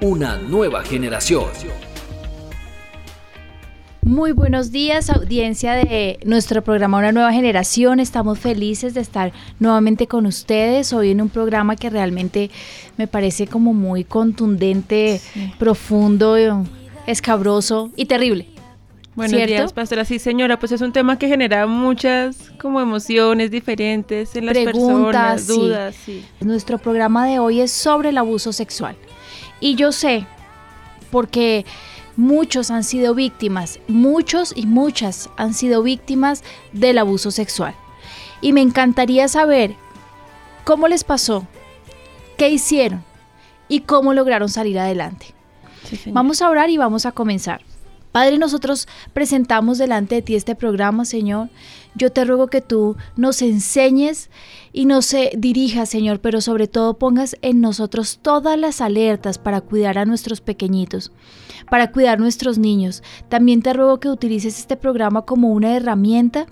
Una nueva generación. Muy buenos días, audiencia de nuestro programa Una Nueva Generación. Estamos felices de estar nuevamente con ustedes hoy en un programa que realmente me parece como muy contundente, profundo, escabroso y terrible. Buenos ¿Cierto? días, pastora. Sí, señora, pues es un tema que genera muchas como emociones diferentes en las Preguntas, personas, sí. dudas, sí. Nuestro programa de hoy es sobre el abuso sexual. Y yo sé, porque muchos han sido víctimas, muchos y muchas han sido víctimas del abuso sexual. Y me encantaría saber cómo les pasó, qué hicieron y cómo lograron salir adelante. Sí. Vamos a orar y vamos a comenzar. Padre, nosotros presentamos delante de ti este programa, Señor. Yo te ruego que tú nos enseñes y nos eh, dirijas, Señor, pero sobre todo pongas en nosotros todas las alertas para cuidar a nuestros pequeñitos, para cuidar nuestros niños. También te ruego que utilices este programa como una herramienta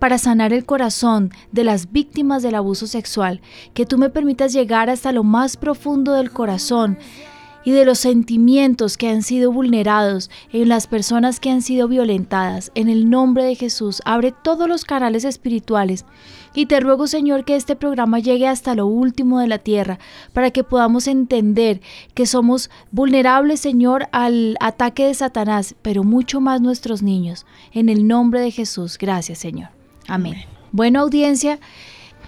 para sanar el corazón de las víctimas del abuso sexual, que tú me permitas llegar hasta lo más profundo del corazón y de los sentimientos que han sido vulnerados en las personas que han sido violentadas. En el nombre de Jesús, abre todos los canales espirituales y te ruego, Señor, que este programa llegue hasta lo último de la tierra para que podamos entender que somos vulnerables, Señor, al ataque de Satanás, pero mucho más nuestros niños. En el nombre de Jesús, gracias, Señor. Amén. Bueno, audiencia,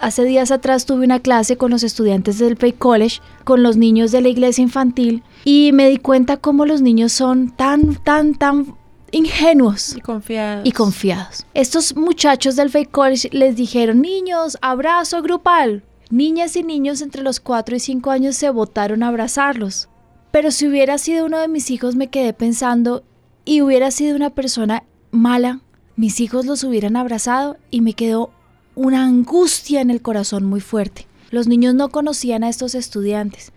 Hace días atrás tuve una clase con los estudiantes del Faith College, con los niños de la iglesia infantil, y me di cuenta cómo los niños son tan, tan, tan ingenuos Y confiados. y confiados. Estos muchachos del Faith College les dijeron, niños, abrazo grupal. Niñas y niños entre los 4 y 5 años se botaron a abrazarlos. Pero si hubiera sido uno de mis hijos me quedé pensando, y hubiera sido una persona mala, mis hijos los hubieran abrazado y me quedó una angustia en el corazón muy fuerte. Los niños no conocían a estos estudiantes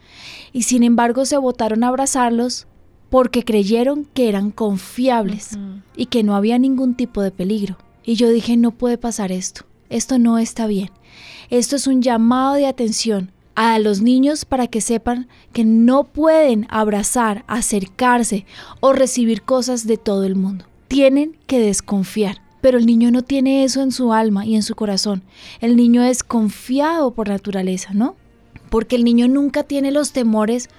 y sin embargo se botaron a abrazarlos porque creyeron que eran confiables y que no había ningún tipo de peligro. Y yo dije, no puede pasar esto, esto no está bien. Esto es un llamado de atención a los niños para que sepan que no pueden abrazar, acercarse o recibir cosas de todo el mundo. Tienen que desconfiar. Pero el niño no tiene eso en su alma y en su corazón. El niño es confiado por naturaleza, ¿no? Porque el niño nunca tiene los temores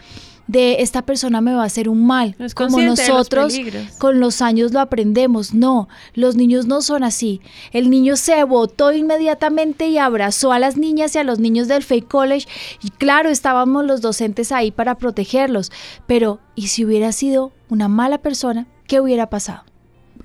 de esta persona me va a hacer un mal, No como los nosotros con los años lo aprendemos. No, los niños no son así. El niño se botó inmediatamente y abrazó a las niñas y a los niños del Fake College. Y claro, estábamos los docentes ahí para protegerlos. Pero, ¿y si hubiera sido una mala persona? ¿Qué hubiera pasado?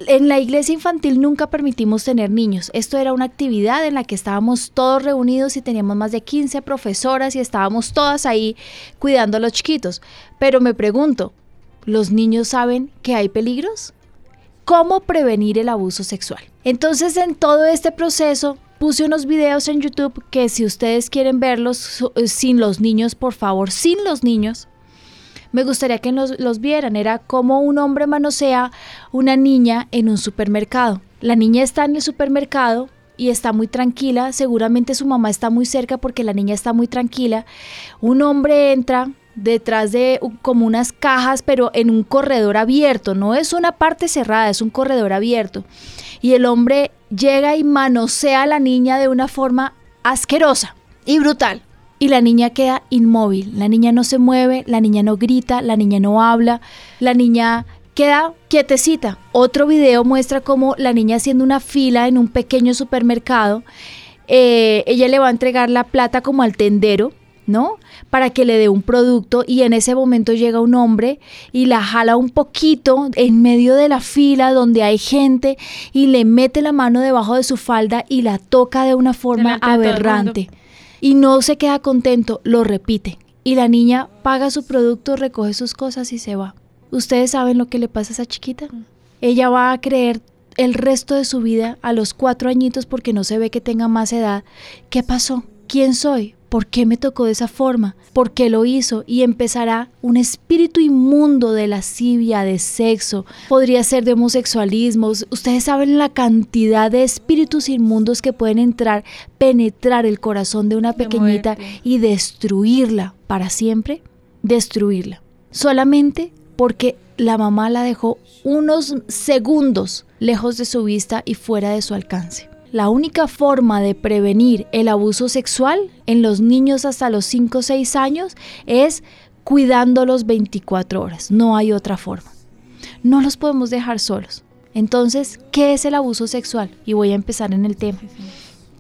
En la iglesia infantil nunca permitimos tener niños. Esto era una actividad en la que estábamos todos reunidos y teníamos más de 15 profesoras y estábamos todas ahí cuidando a los chiquitos. Pero me pregunto, ¿los niños saben que hay peligros? ¿Cómo prevenir el abuso sexual? Entonces, en todo este proceso, puse unos videos en YouTube que si ustedes quieren verlos eh, sin los niños, por favor, sin los niños, me gustaría que los, los vieran. Era como un hombre manosea una niña en un supermercado. La niña está en el supermercado y está muy tranquila. Seguramente su mamá está muy cerca porque la niña está muy tranquila. Un hombre entra detrás de como unas cajas, pero en un corredor abierto. No es una parte cerrada, es un corredor abierto. Y el hombre llega y manosea a la niña de una forma asquerosa y brutal. Y la niña queda inmóvil, la niña no se mueve, la niña no grita, la niña no habla, la niña queda quietecita. Otro video muestra cómo la niña haciendo una fila en un pequeño supermercado, eh, ella le va a entregar la plata como al tendero, ¿no? Para que le dé un producto y en ese momento llega un hombre y la jala un poquito en medio de la fila donde hay gente y le mete la mano debajo de su falda y la toca de una forma aberrante. Y no se queda contento, lo repite. Y la niña paga su producto, recoge sus cosas y se va. ¿Ustedes saben lo que le pasa a esa chiquita? Ella va a creer el resto de su vida a los cuatro añitos porque no se ve que tenga más edad. ¿Qué pasó? ¿Quién soy? ¿Por qué me tocó de esa forma? ¿Por qué lo hizo? Y empezará un espíritu inmundo de lascivia, de sexo, podría ser de homosexualismo. Ustedes saben la cantidad de espíritus inmundos que pueden entrar, penetrar el corazón de una pequeñita y destruirla para siempre. Destruirla. Solamente porque la mamá la dejó unos segundos lejos de su vista y fuera de su alcance. La única forma de prevenir el abuso sexual en los niños hasta los 5 o 6 años es cuidándolos 24 horas. No hay otra forma. No los podemos dejar solos. Entonces, ¿qué es el abuso sexual? Y voy a empezar en el tema.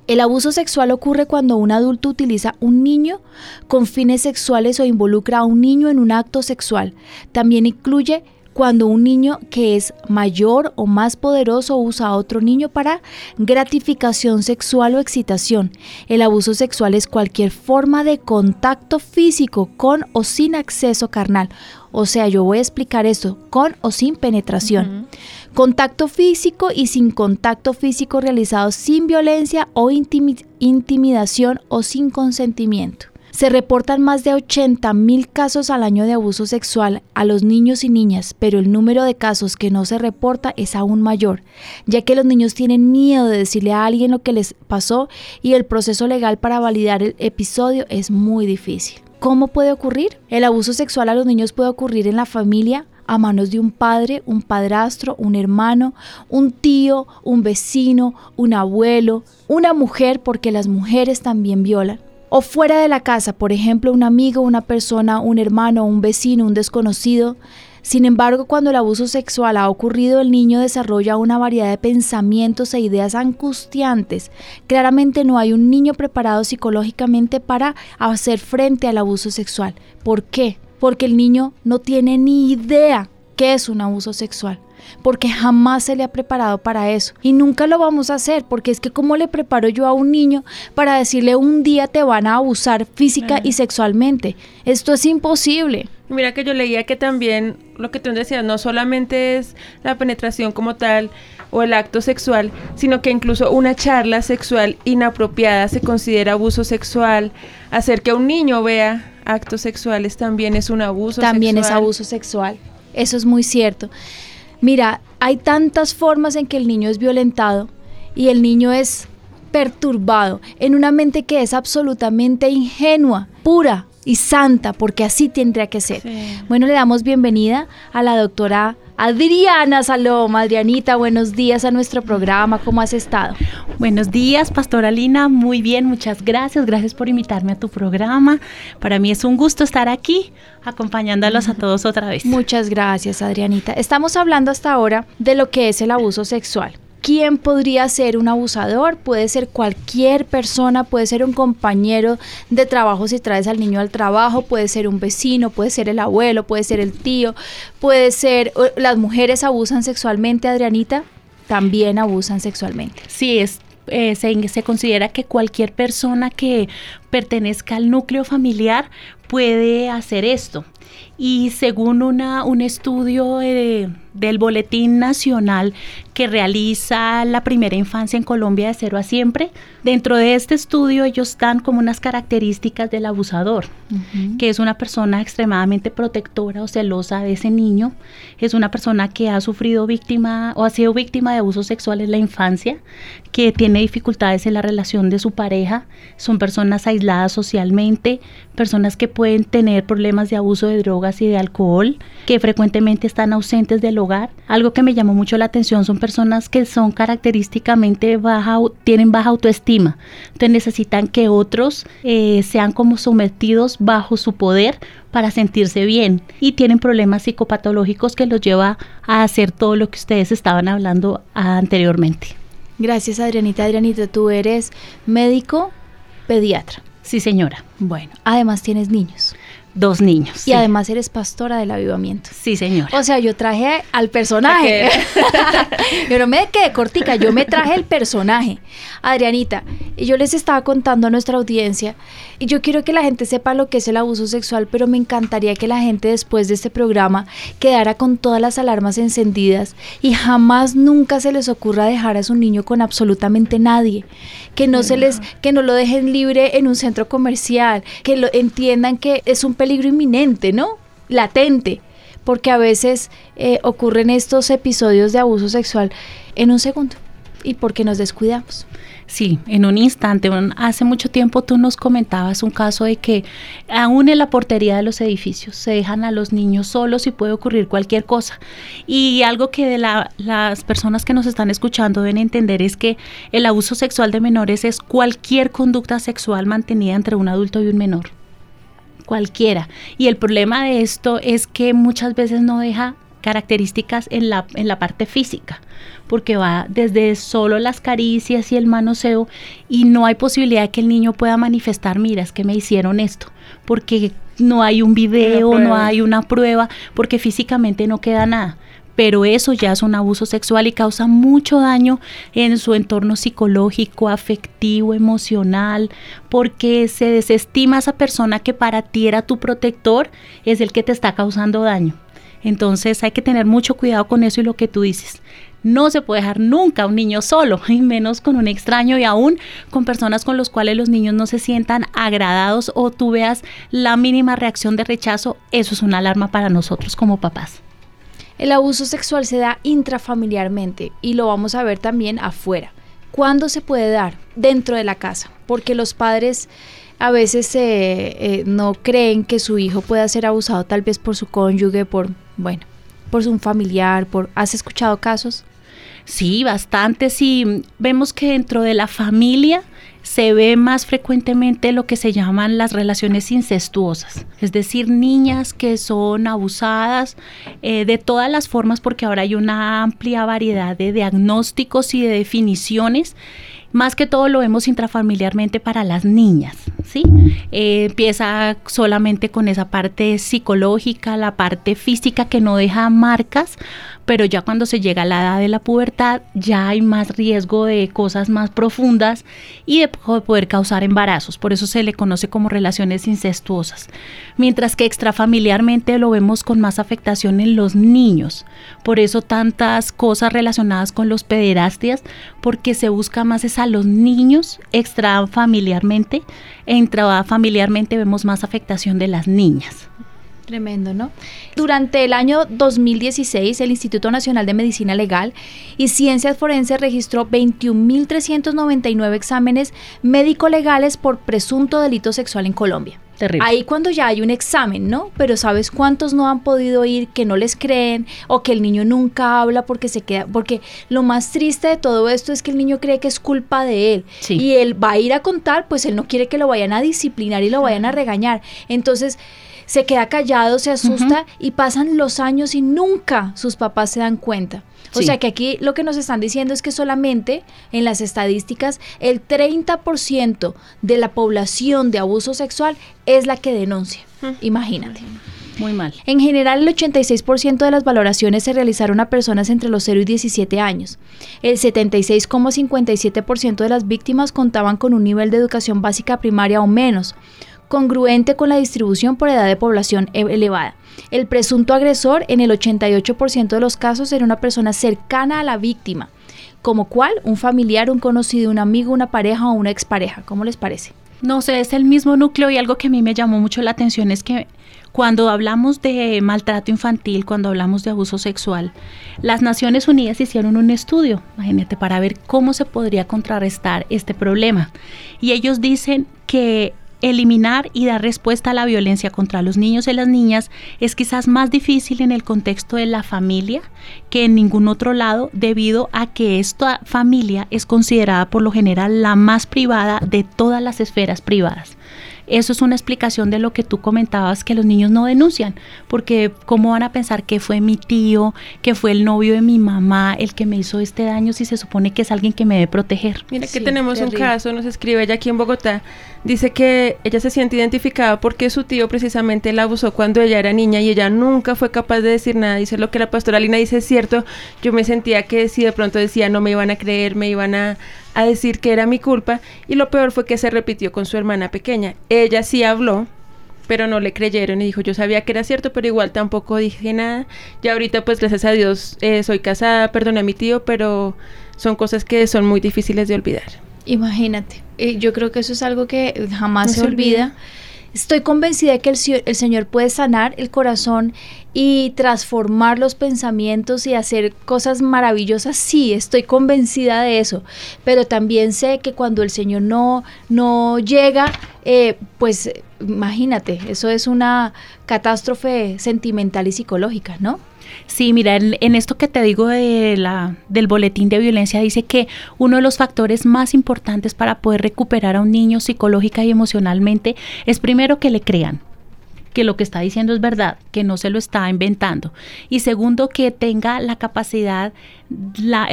El abuso sexual ocurre cuando un adulto utiliza un niño con fines sexuales o involucra a un niño en un acto sexual. También incluye cuando un niño que es mayor o más poderoso usa a otro niño para gratificación sexual o excitación. El abuso sexual es cualquier forma de contacto físico con o sin acceso carnal. O sea, yo voy a explicar esto, con o sin penetración. Contacto físico y sin contacto físico realizado sin violencia o intimidación o sin consentimiento. Se reportan más de 80 mil casos al año de abuso sexual a los niños y niñas, pero el número de casos que no se reporta es aún mayor, ya que los niños tienen miedo de decirle a alguien lo que les pasó y el proceso legal para validar el episodio es muy difícil. ¿Cómo puede ocurrir? El abuso sexual a los niños puede ocurrir en la familia, a manos de un padre, un padrastro, un hermano, un tío, un vecino, un abuelo, una mujer, porque las mujeres también violan, o fuera de la casa, por ejemplo, un amigo, una persona, un hermano, un vecino, un desconocido. Sin embargo, cuando el abuso sexual ha ocurrido, el niño desarrolla una variedad de pensamientos e ideas angustiantes. Claramente no hay un niño preparado psicológicamente para hacer frente al abuso sexual. ¿Por qué? Porque el niño no tiene ni idea qué es un abuso sexual porque jamás se le ha preparado para eso. Y nunca lo vamos a hacer, porque es que cómo le preparo yo a un niño para decirle un día te van a abusar física y sexualmente. Esto es imposible. Mira que yo leía que también lo que tú decías, no solamente es la penetración como tal o el acto sexual, sino que incluso una charla sexual inapropiada se considera abuso sexual. Hacer que un niño vea actos sexuales también es un abuso también es abuso sexual. Eso es muy cierto. Mira, hay tantas formas en que el niño es violentado y el niño es perturbado en una mente que es absolutamente ingenua, pura y santa, porque así tendría que ser. Bueno, le damos bienvenida a la doctora Adriana Saloma. Adrianita, buenos días a nuestro programa. ¿Cómo has estado? Buenos días, Pastora Lina. Muy bien, muchas gracias. Gracias por invitarme a tu programa. Para mí es un gusto estar aquí acompañándolos a todos otra vez. Muchas gracias, Adrianita. Estamos hablando hasta ahora de lo que es el abuso sexual. ¿Quién podría ser un abusador? Puede ser cualquier persona, puede ser un compañero de trabajo si traes al niño al trabajo, puede ser un vecino, puede ser el abuelo, puede ser el tío, puede ser... Las mujeres abusan sexualmente, Adrianita, también abusan sexualmente. Sí, es eh, se, considera que cualquier persona que pertenezca al núcleo familiar puede hacer esto. Y según una, un estudio eh, del Boletín Nacional que realiza la primera infancia en Colombia de cero a siempre. Dentro de este estudio ellos dan como unas características del abusador, que es una persona extremadamente protectora o celosa de ese niño, es una persona que ha sufrido víctima o ha sido víctima de abusos sexuales en la infancia, que tiene dificultades en la relación de su pareja, son personas aisladas socialmente, personas que pueden tener problemas de abuso de drogas y de alcohol, que frecuentemente están ausentes del hogar. Algo que me llamó mucho la atención son personas que son característicamente baja, tienen baja autoestima, entonces necesitan que otros eh, sean como sometidos bajo su poder para sentirse bien y tienen problemas psicopatológicos que los lleva a hacer todo lo que ustedes estaban hablando anteriormente. Gracias Adrianita. Adrianita, tú eres médico pediatra. Sí, señora. Bueno, además tienes niños. Dos niños. Y sí. además eres pastora del avivamiento. Sí, señora. O sea, yo traje al personaje. yo no me quedé cortica, yo me traje el personaje. Adrianita, yo les estaba contando a nuestra audiencia, y yo quiero que la gente sepa lo que es el abuso sexual, pero me encantaría que la gente después de este programa quedara con todas las alarmas encendidas y jamás nunca se les ocurra dejar a su niño con absolutamente nadie. Que no se les, que no lo dejen libre en un centro comercial, que lo entiendan que es un peligro inminente, ¿no? Latente porque a veces eh, ocurren estos episodios de abuso sexual en un segundo y porque nos descuidamos. Sí, en un instante. Hace mucho tiempo tú nos comentabas un caso de que aún en la portería de los edificios se dejan a los niños solos y puede ocurrir cualquier cosa. Y algo que de la- las personas que nos están escuchando deben entender es que el abuso sexual de menores es cualquier conducta sexual mantenida entre un adulto y un menor. Cualquiera. Y el problema de esto es que muchas veces no deja características en la, en la parte física, porque va desde solo las caricias y el manoseo y no hay posibilidad de que el niño pueda manifestar, mira, es que me hicieron esto, porque no hay un video, no hay una prueba, porque físicamente no queda nada. Pero eso ya es un abuso sexual y causa mucho daño en su entorno psicológico, afectivo, emocional, porque se desestima a esa persona que para ti era tu protector, es el que te está causando daño. Entonces hay que tener mucho cuidado con eso y lo que tú dices. No se puede dejar nunca a un niño solo, y menos con un extraño y aún con personas con los cuales los niños no se sientan agradados o tú veas la mínima reacción de rechazo, eso es una alarma para nosotros como papás. El abuso sexual se da intrafamiliarmente y lo vamos a ver también afuera. ¿Cuándo se puede dar? Dentro de la casa, porque los padres a veces eh, eh, no creen que su hijo pueda ser abusado tal vez por su cónyuge, por, bueno, por un familiar, por... ¿Has escuchado casos? Sí, bastante. Sí, vemos que dentro de la familia se ve más frecuentemente lo que se llaman las relaciones incestuosas, es decir, niñas que son abusadas eh, de todas las formas, porque ahora hay una amplia variedad de diagnósticos y de definiciones. Más que todo lo vemos intrafamiliarmente para las niñas, ¿sí? Eh, empieza solamente con esa parte psicológica, la parte física que no deja marcas, pero ya cuando se llega a la edad de la pubertad ya hay más riesgo de cosas más profundas y de po- poder causar embarazos, por eso se le conoce como relaciones incestuosas. Mientras que extrafamiliarmente lo vemos con más afectación en los niños, por eso tantas cosas relacionadas con los pederastias, porque se busca más es a los niños extrafamiliarmente, e intrafamiliarmente vemos más afectación de las niñas. Tremendo, ¿no? Durante el año 2016, el Instituto Nacional de Medicina Legal y Ciencias Forenses registró 21.399 exámenes médico-legales por presunto delito sexual en Colombia. Terrible. Ahí cuando ya hay un examen, ¿no? Pero ¿sabes cuántos no han podido ir, que no les creen o que el niño nunca habla porque se queda? Porque lo más triste de todo esto es que el niño cree que es culpa de él. Sí. Y él va a ir a contar, pues él no quiere que lo vayan a disciplinar y lo vayan a regañar. Entonces se queda callado, se asusta y pasan los años y nunca sus papás se dan cuenta. O Sí. sea que aquí lo que nos están diciendo es que solamente en las estadísticas el 30% de la población de abuso sexual es la que denuncia. Imagínate. Muy mal. En general, el 86% de las valoraciones se realizaron a personas entre los 0 y 17 años. El 76,57% de las víctimas contaban con un nivel de educación básica primaria o menos, congruente con la distribución por edad de población e- elevada. El presunto agresor en el 88% de los casos era una persona cercana a la víctima, como cual un familiar, un conocido, un amigo, una pareja o una expareja. ¿Cómo les parece? No sé, es el mismo núcleo y algo que a mí me llamó mucho la atención es que cuando hablamos de maltrato infantil, cuando hablamos de abuso sexual, las Naciones Unidas hicieron un estudio, imagínate, para ver cómo se podría contrarrestar este problema. Y ellos dicen que eliminar y dar respuesta a la violencia contra los niños y las niñas es quizás más difícil en el contexto de la familia que en ningún otro lado debido a que esta familia es considerada por lo general la más privada de todas las esferas privadas. Eso es una explicación de lo que tú comentabas, que los niños no denuncian, porque ¿cómo van a pensar que fue mi tío, que fue el novio de mi mamá el que me hizo este daño si se supone que es alguien que me debe proteger? Mira que tenemos un caso, nos escribe ella aquí en Bogotá, dice que ella se siente identificada porque su tío precisamente la abusó cuando ella era niña y ella nunca fue capaz de decir nada, dice lo que la pastora Lina dice es cierto, yo me sentía que si de pronto decía no me iban a creer, me iban a a decir que era mi culpa y lo peor fue que se repitió con su hermana pequeña. Ella sí habló, pero no le creyeron y dijo, yo sabía que era cierto, pero igual tampoco dije nada. Ya ahorita pues gracias a Dios eh, soy casada, perdoné a mi tío, pero son cosas que son muy difíciles de olvidar. Imagínate, eh, yo creo que eso es algo que jamás se, olvida Estoy convencida de que el, Señor puede sanar el corazón y transformar los pensamientos y hacer cosas maravillosas. Sí, estoy convencida de eso. Pero también sé que cuando el Señor no, no llega, eh, pues imagínate, eso es una catástrofe sentimental y psicológica, ¿no? Sí, mira, en, esto que te digo de la, del boletín de violencia dice que uno de los factores más importantes para poder recuperar a un niño psicológica y emocionalmente es primero que le crean, que lo que está diciendo es verdad, que no se lo está inventando. Y segundo, que tenga la capacidad, la,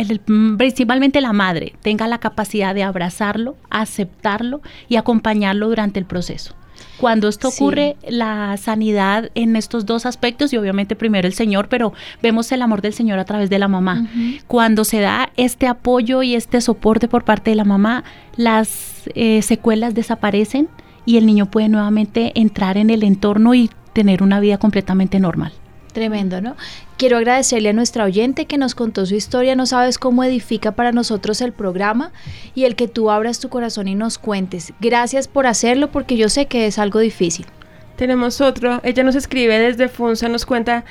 principalmente la madre, tenga la capacidad de abrazarlo, aceptarlo y acompañarlo durante el proceso. Cuando esto ocurre, la sanidad en estos dos aspectos, y obviamente primero el Señor, pero vemos el amor del Señor a través de la mamá. Cuando se da este apoyo y este soporte por parte de la mamá, las eh, secuelas desaparecen y el niño puede nuevamente entrar en el entorno y tener una vida completamente normal. Tremendo, ¿no? Quiero agradecerle a nuestra oyente que nos contó su historia. No sabes cómo edifica para nosotros el programa y el que tú abras tu corazón y nos cuentes. Gracias por hacerlo porque yo sé que es algo difícil. Tenemos otro. Ella nos escribe desde Funza, nos cuenta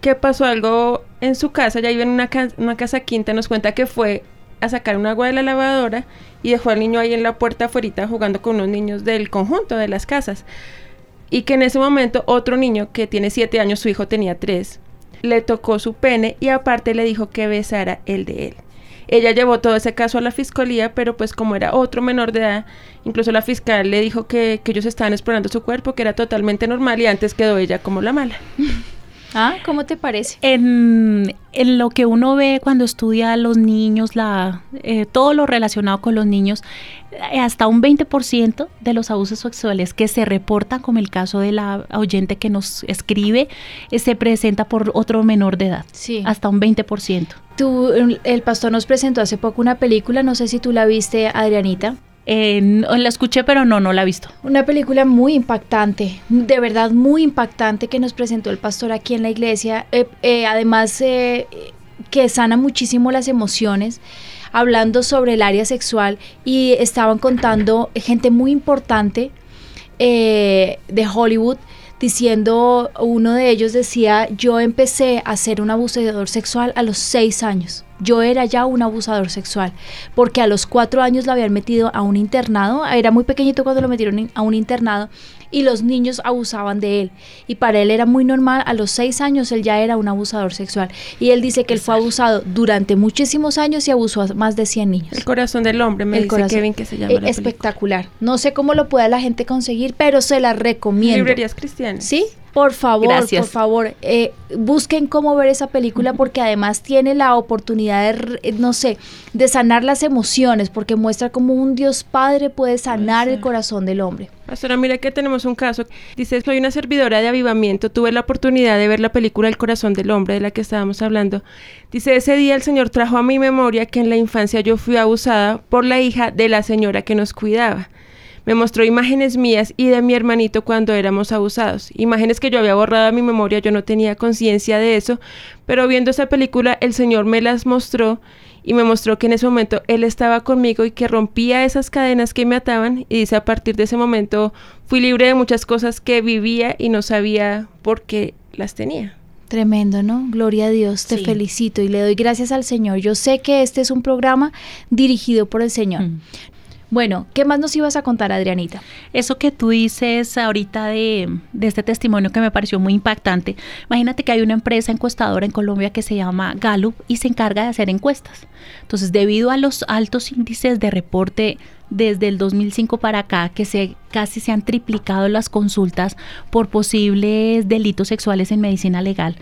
que pasó algo en su casa. Ya vive en una, una casa quinta. Nos cuenta que fue a sacar un agua de la lavadora y dejó al niño ahí en la puerta afuera jugando con unos niños del conjunto de las casas y que en ese momento otro niño que tiene siete años, su hijo tenía tres, le tocó su pene y aparte le dijo que besara el de él. Ella llevó todo ese caso a la fiscalía, pero pues como era otro menor de edad, incluso la fiscal le dijo que, que ellos estaban explorando su cuerpo, que era totalmente normal y antes quedó ella como la mala. Ah, ¿cómo te parece? En, lo que uno ve cuando estudia a los niños, la, eh, todo lo relacionado con los niños, eh, hasta un 20% de los abusos sexuales que se reportan, como el caso de la oyente que nos escribe, eh, se presenta por otro menor de edad. Sí. Hasta un 20%. Tú, el pastor nos presentó hace poco una película, no sé si tú la viste, Adrianita. La escuché, pero no, no la he visto. Una película muy impactante, de verdad muy impactante que nos presentó el pastor aquí en la iglesia. Eh, además, que sana muchísimo las emociones hablando sobre el área sexual y estaban contando gente muy importante eh, de Hollywood diciendo, uno de ellos decía, yo empecé a ser un abusador sexual a los seis años. Yo era ya un abusador sexual, porque a los cuatro años lo habían metido a un internado, era muy pequeñito cuando lo metieron a un internado y los niños abusaban de él. Y para él era muy normal, a los seis años él ya era un abusador sexual. Y él dice que él fue abusado durante muchísimos años y abusó a más de 100 niños. El corazón del hombre, me dice Kevin que se llama. Eh, espectacular. No sé cómo lo pueda la gente conseguir, pero se la recomiendo. Librerías cristianas. Sí, por favor, por favor, eh, busquen cómo ver esa película porque además tiene la oportunidad de, eh, no sé, de sanar las emociones porque muestra cómo un Dios Padre puede sanar el corazón del hombre. Pastora, mira que tenemos un caso. Dice, soy una servidora de avivamiento. Tuve la oportunidad de ver la película El corazón del hombre de la que estábamos hablando. Dice, ese día el Señor trajo a mi memoria que en la infancia yo fui abusada por la hija de la señora que nos cuidaba. Me mostró imágenes mías y de mi hermanito cuando éramos abusados. Imágenes que yo había borrado a mi memoria, yo no tenía conciencia de eso, pero viendo esa película el Señor me las mostró y me mostró que en ese momento Él estaba conmigo y que rompía esas cadenas que me ataban y dice a partir de ese momento fui libre de muchas cosas que vivía y no sabía por qué las tenía. Tremendo, ¿no? Gloria a Dios, te felicito y le doy gracias al Señor. Yo sé que este es un programa dirigido por el Señor. Mm. Bueno, ¿qué más nos ibas a contar, Adrianita? Eso que tú dices ahorita de, de, este testimonio que me pareció muy impactante. Imagínate que hay una empresa encuestadora en Colombia que se llama Gallup y se encarga de hacer encuestas. Entonces, debido a los altos índices de reporte desde el 2005 para acá, que se casi se han triplicado las consultas por posibles delitos sexuales en medicina legal,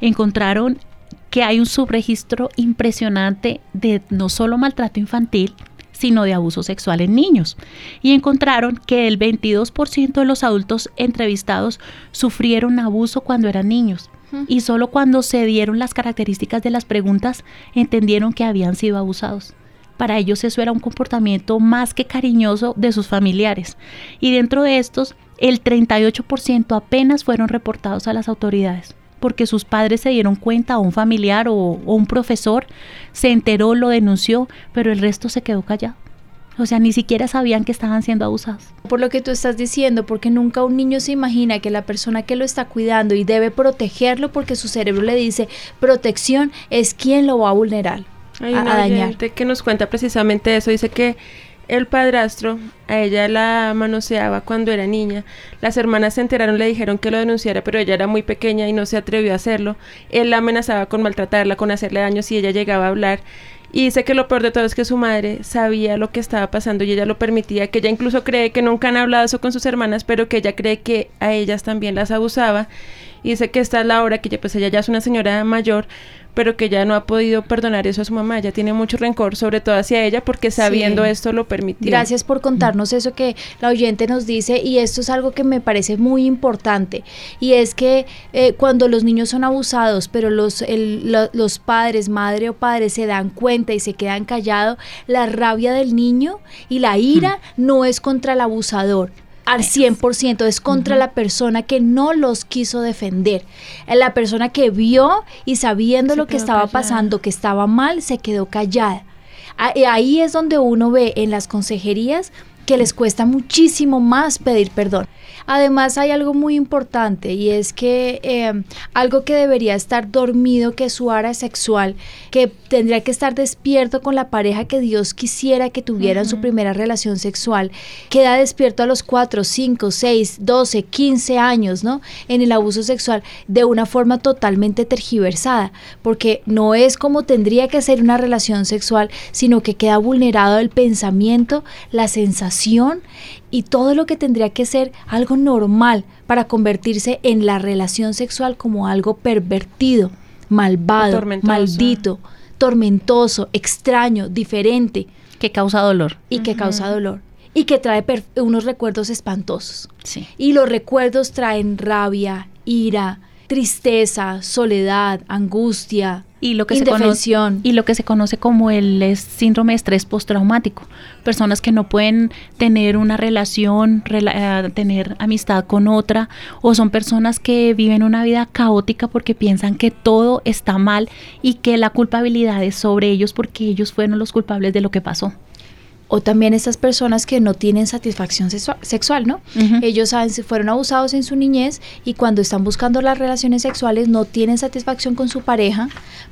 encontraron que hay un subregistro impresionante de no solo maltrato infantil, sino de abuso sexual en niños. Y encontraron que el 22% de los adultos entrevistados sufrieron abuso cuando eran niños. Y solo cuando se dieron las características de las preguntas entendieron que habían sido abusados. Para ellos eso era un comportamiento más que cariñoso de sus familiares. Y dentro de estos, el 38% apenas fueron reportados a las autoridades porque sus padres se dieron cuenta, o un familiar o, o, un profesor se enteró, lo denunció, pero el resto se quedó callado. O sea, ni siquiera sabían que estaban siendo abusados. Por lo que tú estás diciendo, porque nunca un niño se imagina que la persona que lo está cuidando y debe protegerlo porque su cerebro le dice protección es quien lo va a vulnerar. Hay a, una a dañar. que nos cuenta precisamente eso. Dice que el padrastro a ella la manoseaba cuando era niña. Las hermanas se enteraron, le dijeron que lo denunciara, pero ella era muy pequeña y no se atrevió a hacerlo. Él la amenazaba con maltratarla, con hacerle daño si ella llegaba a hablar. Y dice que lo peor de todo es que su madre sabía lo que estaba pasando y ella lo permitía, que ella incluso cree que nunca han hablado eso con sus hermanas, pero que ella cree que a ellas también las abusaba. Y dice que esta es la hora que ella, pues ella ya es una señora mayor, pero que ya no ha podido perdonar eso a su mamá, ya tiene mucho rencor, sobre todo hacia ella, porque sabiendo sí. esto lo permitió. Gracias por contarnos eso que la oyente nos dice y esto es algo que me parece muy importante y es que eh, cuando los niños son abusados, pero los, el, lo, los padres, madre o padre se dan cuenta y se quedan callados, la rabia del niño y la ira no es contra el abusador, al 100%, es contra uh -huh. la persona que no los quiso defender. La persona que vio y sabiendo se lo que estaba callada. pasando, que estaba mal, se quedó callada. Ahí es donde uno ve en las consejerías que les cuesta muchísimo más pedir perdón. Además hay algo muy importante y es que eh, algo que debería estar dormido, que es su área sexual, que tendría que estar despierto con la pareja que Dios quisiera que tuvieran uh -huh. su primera relación sexual, queda despierto a los 4, 5, 6, 12, 15 años, ¿no? En el abuso sexual de una forma totalmente tergiversada, porque no es como tendría que ser una relación sexual, sino que queda vulnerado el pensamiento, la sensación y todo lo que tendría que ser algo normal para convertirse en la relación sexual como algo pervertido, malvado, maldito, tormentoso, extraño, diferente. Que causa dolor. Y uh -huh. que causa dolor. Y que trae unos recuerdos espantosos. Sí. Y los recuerdos traen rabia, ira, tristeza, soledad, angustia, y lo que se conoce y lo que se conoce como el síndrome de estrés postraumático. Personas que no pueden tener una relación rela uh, tener amistad con otra o son personas que viven una vida caótica porque piensan que todo está mal y que la culpabilidad es sobre ellos porque ellos fueron los culpables de lo que pasó o también estas personas que no tienen satisfacción sexual, ¿no? Uh -huh. Ellos saben, fueron abusados en su niñez y cuando están buscando las relaciones sexuales no tienen satisfacción con su pareja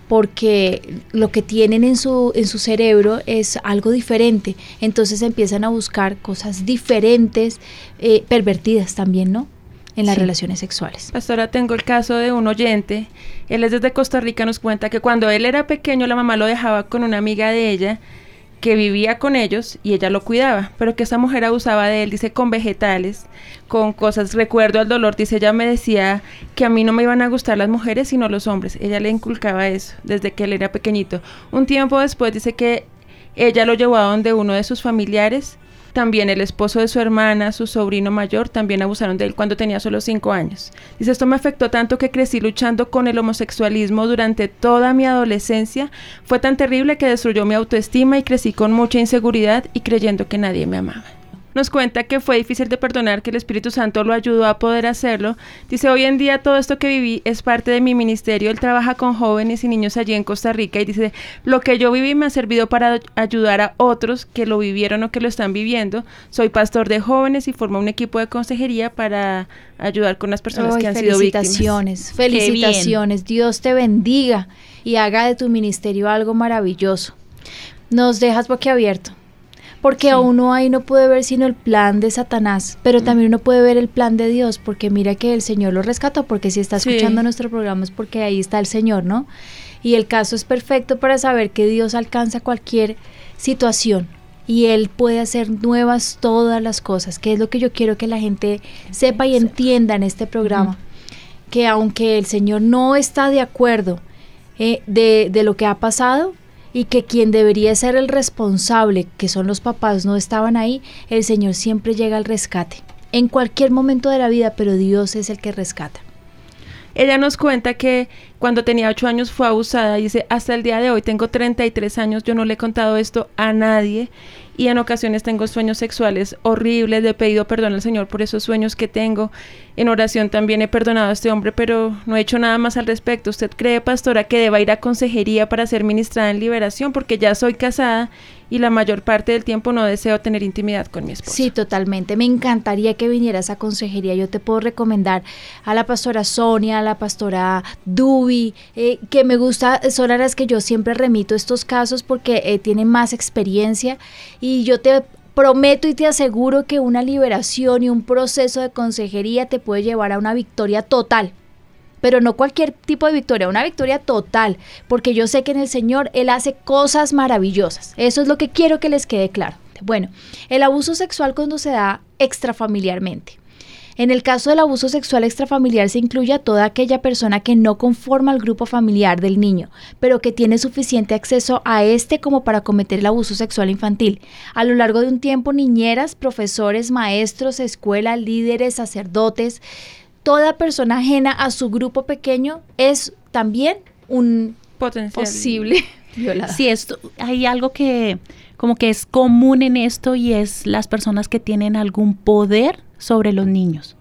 porque lo que tienen en su, en su cerebro es algo diferente. Entonces empiezan a buscar cosas diferentes, eh, pervertidas también, ¿no? en las sí. relaciones sexuales. Pastora, tengo el caso de un oyente, él es desde Costa Rica, nos cuenta que cuando él era pequeño la mamá lo dejaba con una amiga de ella que vivía con ellos y ella lo cuidaba, pero que esa mujer abusaba de él, dice, con vegetales, con cosas, recuerdo al dolor, dice, ella me decía que a mí no me iban a gustar las mujeres, sino los hombres, ella le inculcaba eso desde que él era pequeñito. Un tiempo después dice que ella lo llevó a donde uno de sus familiares también el esposo de su hermana, su sobrino mayor, también abusaron de él cuando tenía solo cinco años. Dice, esto me afectó tanto que crecí luchando con el homosexualismo durante toda mi adolescencia. Fue tan terrible que destruyó mi autoestima y crecí con mucha inseguridad y creyendo que nadie me amaba nos cuenta que fue difícil de perdonar, que el Espíritu Santo lo ayudó a poder hacerlo. Dice, hoy en día todo esto que viví es parte de mi ministerio. Él trabaja con jóvenes y niños allí en Costa Rica y dice, lo que yo viví me ha servido para ayudar a otros que lo vivieron o que lo están viviendo. Soy pastor de jóvenes y formo un equipo de consejería para ayudar con las personas que han sido víctimas. Felicitaciones, felicitaciones. Dios te bendiga y haga de tu ministerio algo maravilloso. Nos dejas boquiabierto Porque a uno ahí no puede ver sino el plan de Satanás, pero Mm. también uno puede ver el plan de Dios, porque mira que el Señor lo rescató, porque si está Sí. escuchando nuestro programa es porque ahí está el Señor, ¿no? Y el caso es perfecto para saber que Dios alcanza cualquier situación y Él puede hacer nuevas todas las cosas, que es lo que yo quiero que la gente sepa y entienda en este programa, que aunque el Señor no está de acuerdo eh, de, de lo que ha pasado y que quien debería ser el responsable, que son los papás, no estaban ahí, el Señor siempre llega al rescate, en cualquier momento de la vida, pero Dios es el que rescata. Ella nos cuenta que cuando tenía 8 años fue abusada. Dice, hasta el día de hoy tengo 33 años, yo no le he contado esto a nadie y en ocasiones tengo sueños sexuales horribles, le he pedido perdón al Señor por esos sueños que tengo. En oración también he perdonado a este hombre, pero no he hecho nada más al respecto. ¿Usted cree, pastora, que deba ir a consejería para ser ministrada en liberación? Porque ya soy casada y la mayor parte del tiempo no deseo tener intimidad con mi esposo. Sí, totalmente. Me encantaría que vinieras a consejería. Yo te puedo recomendar a la pastora Sonia, a la pastora Dubi, eh, que me gusta, son las que yo siempre remito estos casos porque eh, tienen más experiencia y yo te prometo y te aseguro que una liberación y un proceso de consejería te puede llevar a una victoria total. Pero no cualquier tipo de victoria, una victoria total, porque yo sé que en el Señor Él hace cosas maravillosas. Eso es lo que quiero que les quede claro. Bueno, el abuso sexual cuando se da extrafamiliarmente. En el caso del abuso sexual extrafamiliar se incluye a toda aquella persona que no conforma al grupo familiar del niño, pero que tiene suficiente acceso a este como para cometer el abuso sexual infantil. A lo largo de un tiempo, niñeras, profesores, maestros, escuelas, líderes, sacerdotes, toda persona ajena a su grupo pequeño es también un Potencial. posible violador. Sí, esto, hay algo que como que es común en esto y es las personas que tienen algún poder sobre los niños,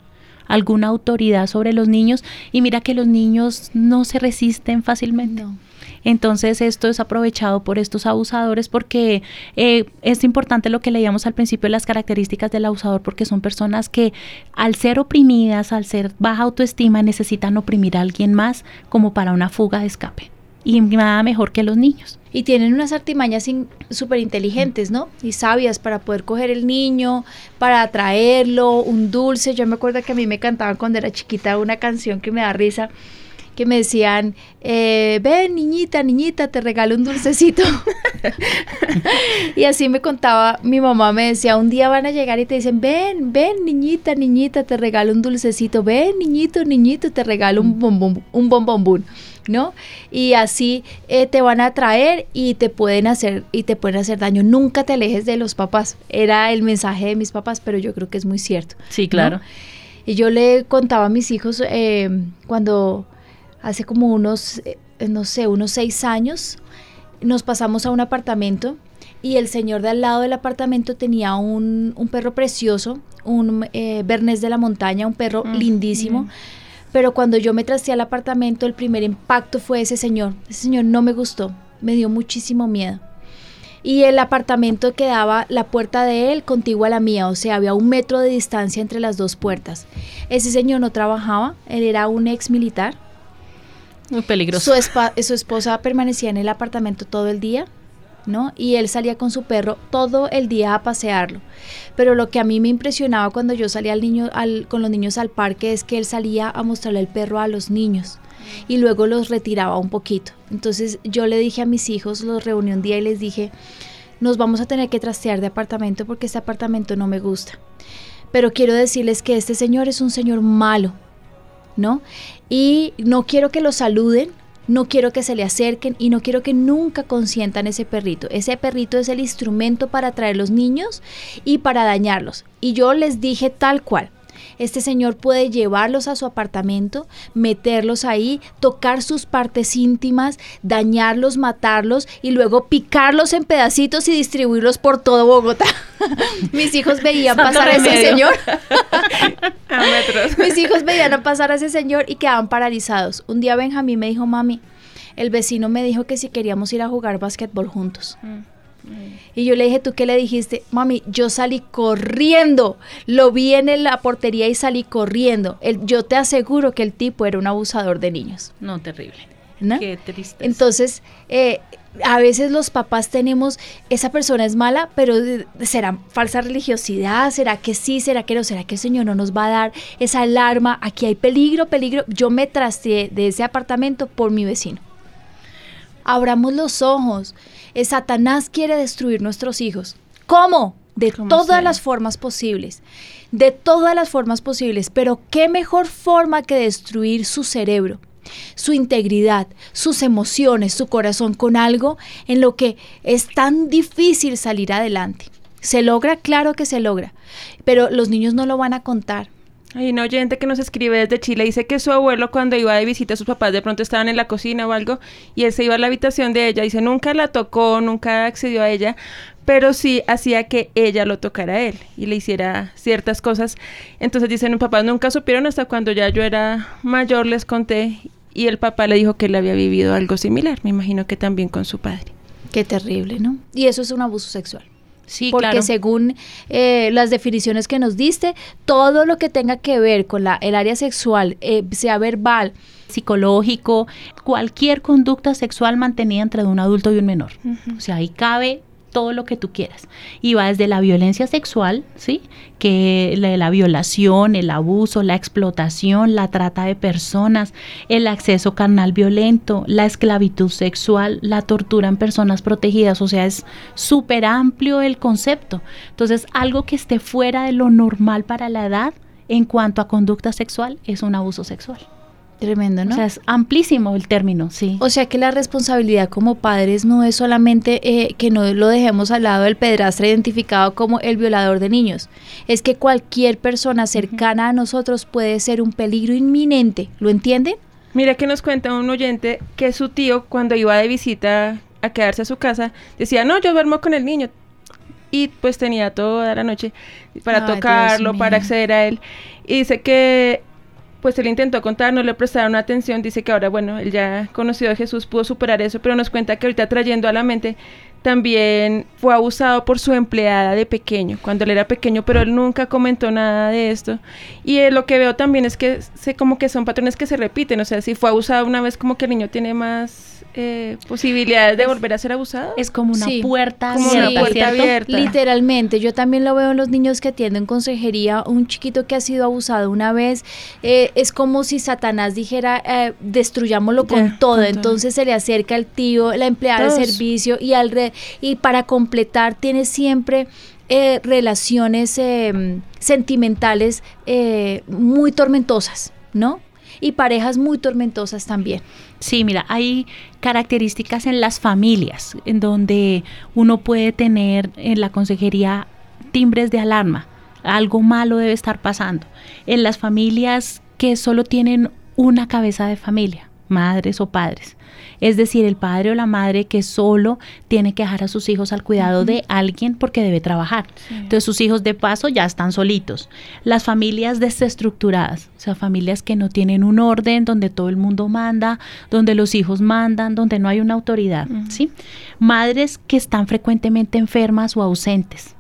alguna autoridad sobre los niños y mira que los niños no se resisten fácilmente. No. Entonces esto es aprovechado por estos abusadores porque eh, es importante lo que leíamos al principio las características del abusador porque son personas que al ser oprimidas, al ser baja autoestima, necesitan oprimir a alguien más como para una fuga de escape. Y nada mejor que los niños. Y tienen unas artimañas súper inteligentes, ¿no? Y sabias para poder coger el niño, para atraerlo, un dulce. Yo me acuerdo que a mí me cantaban cuando era chiquita una canción que me da risa, que me decían, eh, ven niñita, niñita, te regalo un dulcecito. y así me contaba, mi mamá me decía, un día van a llegar y te dicen, ven, ven niñita, niñita, te regalo un dulcecito, ven niñito, niñito, te regalo un bombón, un bombombún. ¿No? Y así eh, te van a traer y te pueden hacer y te pueden hacer daño. Nunca te alejes de los papás. Era el mensaje de mis papás, pero yo creo que es muy cierto. Sí, ¿no? claro. Y yo le contaba a mis hijos eh, cuando hace como unos, eh, no sé, unos seis años, nos pasamos a un apartamento y el señor de al lado del apartamento tenía un, un perro precioso, un eh, bernés de la montaña, un perro Mm, lindísimo. mm. Pero cuando yo me trasté al apartamento, el primer impacto fue ese señor. Ese señor no me gustó, me dio muchísimo miedo. Y el apartamento quedaba la puerta de él contigua a la mía, o sea, había un metro de distancia entre las dos puertas. Ese señor no trabajaba, él era un ex militar. Muy peligroso. Su, esposa permanecía en el apartamento todo el día, Y él salía con su perro todo el día a pasearlo. Pero lo que a mí me impresionaba cuando yo salía al niño, con los niños al parque es que él salía a mostrarle el perro a los niños y luego los retiraba un poquito. Entonces yo le dije a mis hijos, los reuní un día y les dije, nos vamos a tener que trastear de apartamento porque este apartamento no me gusta. Pero quiero decirles que este señor es un señor malo, ¿no? Y no quiero que lo saluden, no quiero que se le acerquen y no quiero que nunca consientan ese perrito. Ese perrito es el instrumento para atraer los niños y para dañarlos. Y yo les dije tal cual. Este señor puede llevarlos a su apartamento, meterlos ahí, tocar sus partes íntimas, dañarlos, matarlos y luego picarlos en pedacitos y distribuirlos por todo Bogotá. Mis hijos veían pasar a ese señor. Mis hijos veían a pasar a ese señor y quedaban paralizados. Un día Benjamín me dijo, mami, el vecino me dijo que si queríamos ir a jugar básquetbol juntos. Y yo le dije, ¿tú qué le dijiste? Mami, yo salí corriendo. Lo vi en la portería y salí corriendo. El- yo te aseguro que el tipo era un abusador de niños. No, terrible. ¿no? Qué triste. Entonces, eh, a veces los papás tenemos, esa persona es mala, pero ¿será falsa religiosidad? ¿Será que sí? ¿Será que no? ¿Será que el Señor no nos va a dar esa alarma? Aquí hay peligro, peligro. Yo me trasteé de ese apartamento por mi vecino. Abramos los ojos. Eh, Satanás quiere destruir nuestros hijos. ¿Cómo? De todas sea. las formas posibles. De todas las formas posibles. Pero qué mejor forma que destruir su cerebro, su integridad, sus emociones, su corazón con algo en lo que es tan difícil salir adelante. Se logra, claro que se logra. Pero los niños no lo van a contar. Hay un oyente que nos escribe desde Chile, dice que su abuelo cuando iba de visita a sus papás de pronto estaban en la cocina o algo y él se iba a la habitación de ella, dice nunca la tocó, nunca accedió a ella, pero sí hacía que ella lo tocara a él y le hiciera ciertas cosas. Entonces dicen, mis papás nunca supieron hasta cuando ya yo era mayor, les conté y el papá le dijo que él había vivido algo similar, me imagino que también con su padre. Qué terrible, ¿no? Y eso es un abuso sexual. Sí, porque claro. según eh, las definiciones que nos diste, todo lo que tenga que ver con la, el área sexual, eh, sea verbal, psicológico, cualquier conducta sexual mantenida entre un adulto y un menor. O sea, ahí cabe todo lo que tú quieras. Y va desde la violencia sexual, ¿sí? Que la, la violación, el abuso, la explotación, la trata de personas, el acceso carnal violento, la esclavitud sexual, la tortura en personas protegidas. O sea, es súper amplio el concepto. Entonces, algo que esté fuera de lo normal para la edad en cuanto a conducta sexual es un abuso sexual. Tremendo, ¿no? O sea, es amplísimo el término, sí. O sea que la responsabilidad como padres no es solamente eh, que no lo dejemos al lado del pedrastre identificado como el violador de niños, es que cualquier persona cercana a nosotros puede ser un peligro inminente, ¿lo entienden? Mira que nos cuenta un oyente que su tío cuando iba de visita a quedarse a su casa decía, no, yo duermo con el niño. Y pues tenía toda la noche para Ay, tocarlo, para acceder a él. Y dice que pues él intentó contar, no le prestaron atención, dice que ahora, bueno, él ya conocido a Jesús, pudo superar eso, pero nos cuenta que ahorita trayendo a la mente, también fue abusado por su empleada de pequeño, cuando él era pequeño, pero él nunca comentó nada de esto. Y eh, lo que veo también es que se, como que son patrones que se repiten, o sea, si fue abusado una vez, como que el niño tiene más eh, posibilidades de volver a ser abusado. Es como una Sí, puerta como una puerta abierta. Literalmente, yo también lo veo en los niños que atienden consejería, un chiquito que ha sido abusado una vez, eh, es como si Satanás dijera, eh, destruyámoslo con todo, con todo. entonces se le acerca el tío, la empleada de servicio y, al re- y para completar tiene siempre... eh, relaciones eh, sentimentales eh, muy tormentosas, ¿no? Y parejas muy tormentosas también. Sí, mira, hay características en las familias en donde uno puede tener en la consejería timbres de alarma. Algo malo debe estar pasando. En las familias que solo tienen una cabeza de familia, madres o padres. Es decir, el padre o la madre que solo tiene que dejar a sus hijos al cuidado de alguien porque debe trabajar. Entonces sus hijos de paso ya están solitos. Las familias desestructuradas, o sea, familias que no tienen un orden, donde todo el mundo manda, donde los hijos mandan, donde no hay una autoridad, ¿sí? Madres que están frecuentemente enfermas o ausentes.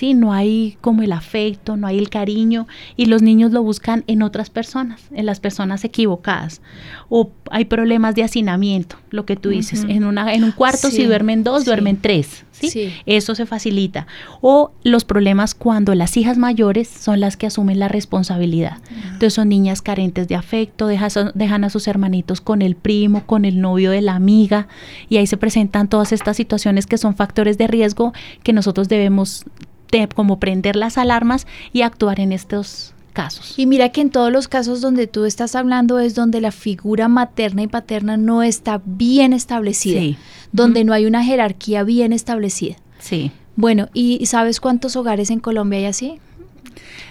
Sí, no hay como el afecto, no hay el cariño y los niños lo buscan en otras personas, en las personas equivocadas. O hay problemas de hacinamiento, lo que tú dices, en una en un cuarto Sí, si duermen dos, sí. duermen tres, ¿sí? Sí. Eso se facilita. O los problemas cuando las hijas mayores son las que asumen la responsabilidad. Entonces son niñas carentes de afecto, dejan a sus hermanitos con el primo, con el novio de la amiga, y ahí se presentan todas estas situaciones que son factores de riesgo que nosotros debemos de- como prender las alarmas y actuar en estos casos. Y mira que en todos los casos donde tú estás hablando es donde la figura materna y paterna no está bien establecida, Sí. donde no hay una jerarquía bien establecida. Sí. Bueno, ¿y sabes cuántos hogares en Colombia hay así?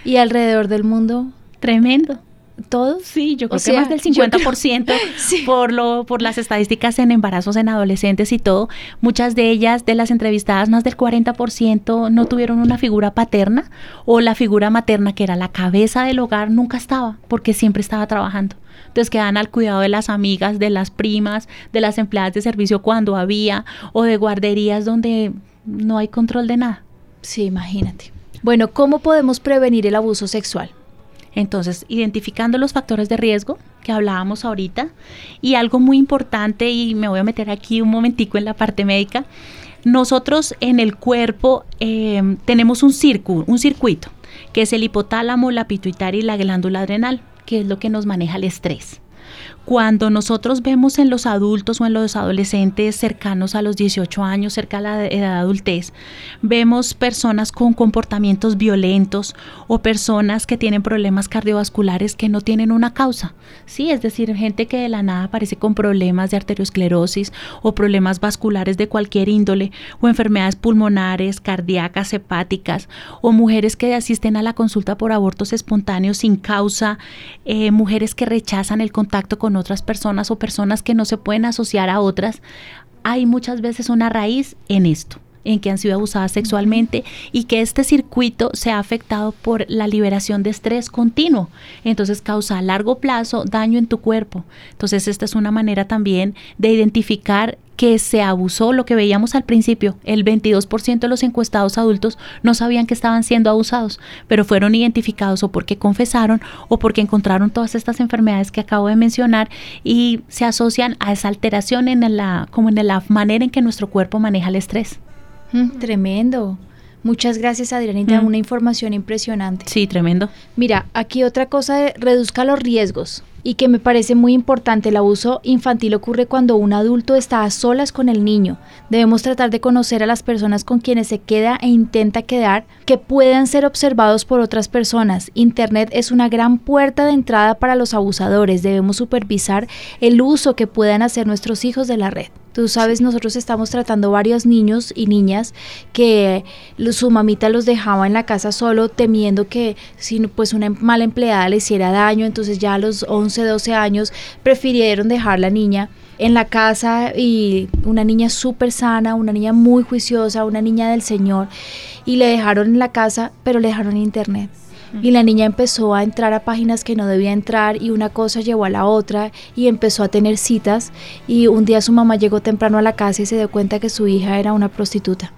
¿Y alrededor del mundo? Tremendo. ¿Todos? Sí, yo O creo sea, que más del yo creo- 50% Sí. por lo por las estadísticas en embarazos en adolescentes y todo, muchas de ellas de las entrevistadas más del 40% no tuvieron una figura paterna o la figura materna que era la cabeza del hogar nunca estaba porque siempre estaba trabajando. Entonces quedan al cuidado de las amigas, de las primas, de las empleadas de servicio cuando había o de guarderías donde no hay control de nada. Sí, imagínate. Bueno, ¿cómo podemos prevenir el abuso sexual? Entonces, identificando los factores de riesgo, que hablábamos ahorita. Y algo muy importante, y me voy a meter aquí un momentico en la parte médica, nosotros en el cuerpo eh, tenemos un, un circuito, que es el hipotálamo, la pituitaria y la glándula adrenal, que es lo que nos maneja el estrés. Cuando nosotros vemos en los adultos o en los adolescentes cercanos a los 18 años, cerca de la edad adultez, vemos personas con comportamientos violentos o personas que tienen problemas cardiovasculares que no tienen una causa. Sí, es decir, gente que de la nada aparece con problemas de arteriosclerosis o problemas vasculares de cualquier índole o enfermedades pulmonares, cardíacas, hepáticas o mujeres que asisten a la consulta por abortos espontáneos sin causa, eh, mujeres que rechazan el contacto con otras personas o personas que no se pueden asociar a otras, hay muchas veces una raíz en esto en que han sido abusadas sexualmente y que este circuito se ha afectado por la liberación de estrés continuo. Entonces causa a largo plazo daño en tu cuerpo. Entonces esta es una manera también de identificar que se abusó, lo que veíamos al principio, el 22% de los encuestados adultos no sabían que estaban siendo abusados, pero fueron identificados o porque confesaron o porque encontraron todas estas enfermedades que acabo de mencionar y se asocian a esa alteración en la, como en la manera en que nuestro cuerpo maneja el estrés. Mm, tremendo. Muchas gracias, Adrianita. Mm. Una información impresionante. Sí, tremendo. Mira, aquí otra cosa de reduzca los riesgos y que me parece muy importante. El abuso infantil ocurre cuando un adulto está a solas con el niño. Debemos tratar de conocer a las personas con quienes se queda e intenta quedar que puedan ser observados por otras personas. Internet es una gran puerta de entrada para los abusadores. Debemos supervisar el uso que puedan hacer nuestros hijos de la red. Tú sabes, nosotros estamos tratando varios niños y niñas que su mamita los dejaba en la casa solo temiendo que si pues una mala empleada le hiciera daño, entonces ya a los 11, 12 años prefirieron dejar la niña en la casa y una niña súper sana, una niña muy juiciosa, una niña del Señor y le dejaron en la casa, pero le dejaron internet y la niña empezó a entrar a páginas que no debía entrar y una cosa llevó a la otra y empezó a tener citas y un día su mamá llegó temprano a la casa y se dio cuenta que su hija era una prostituta.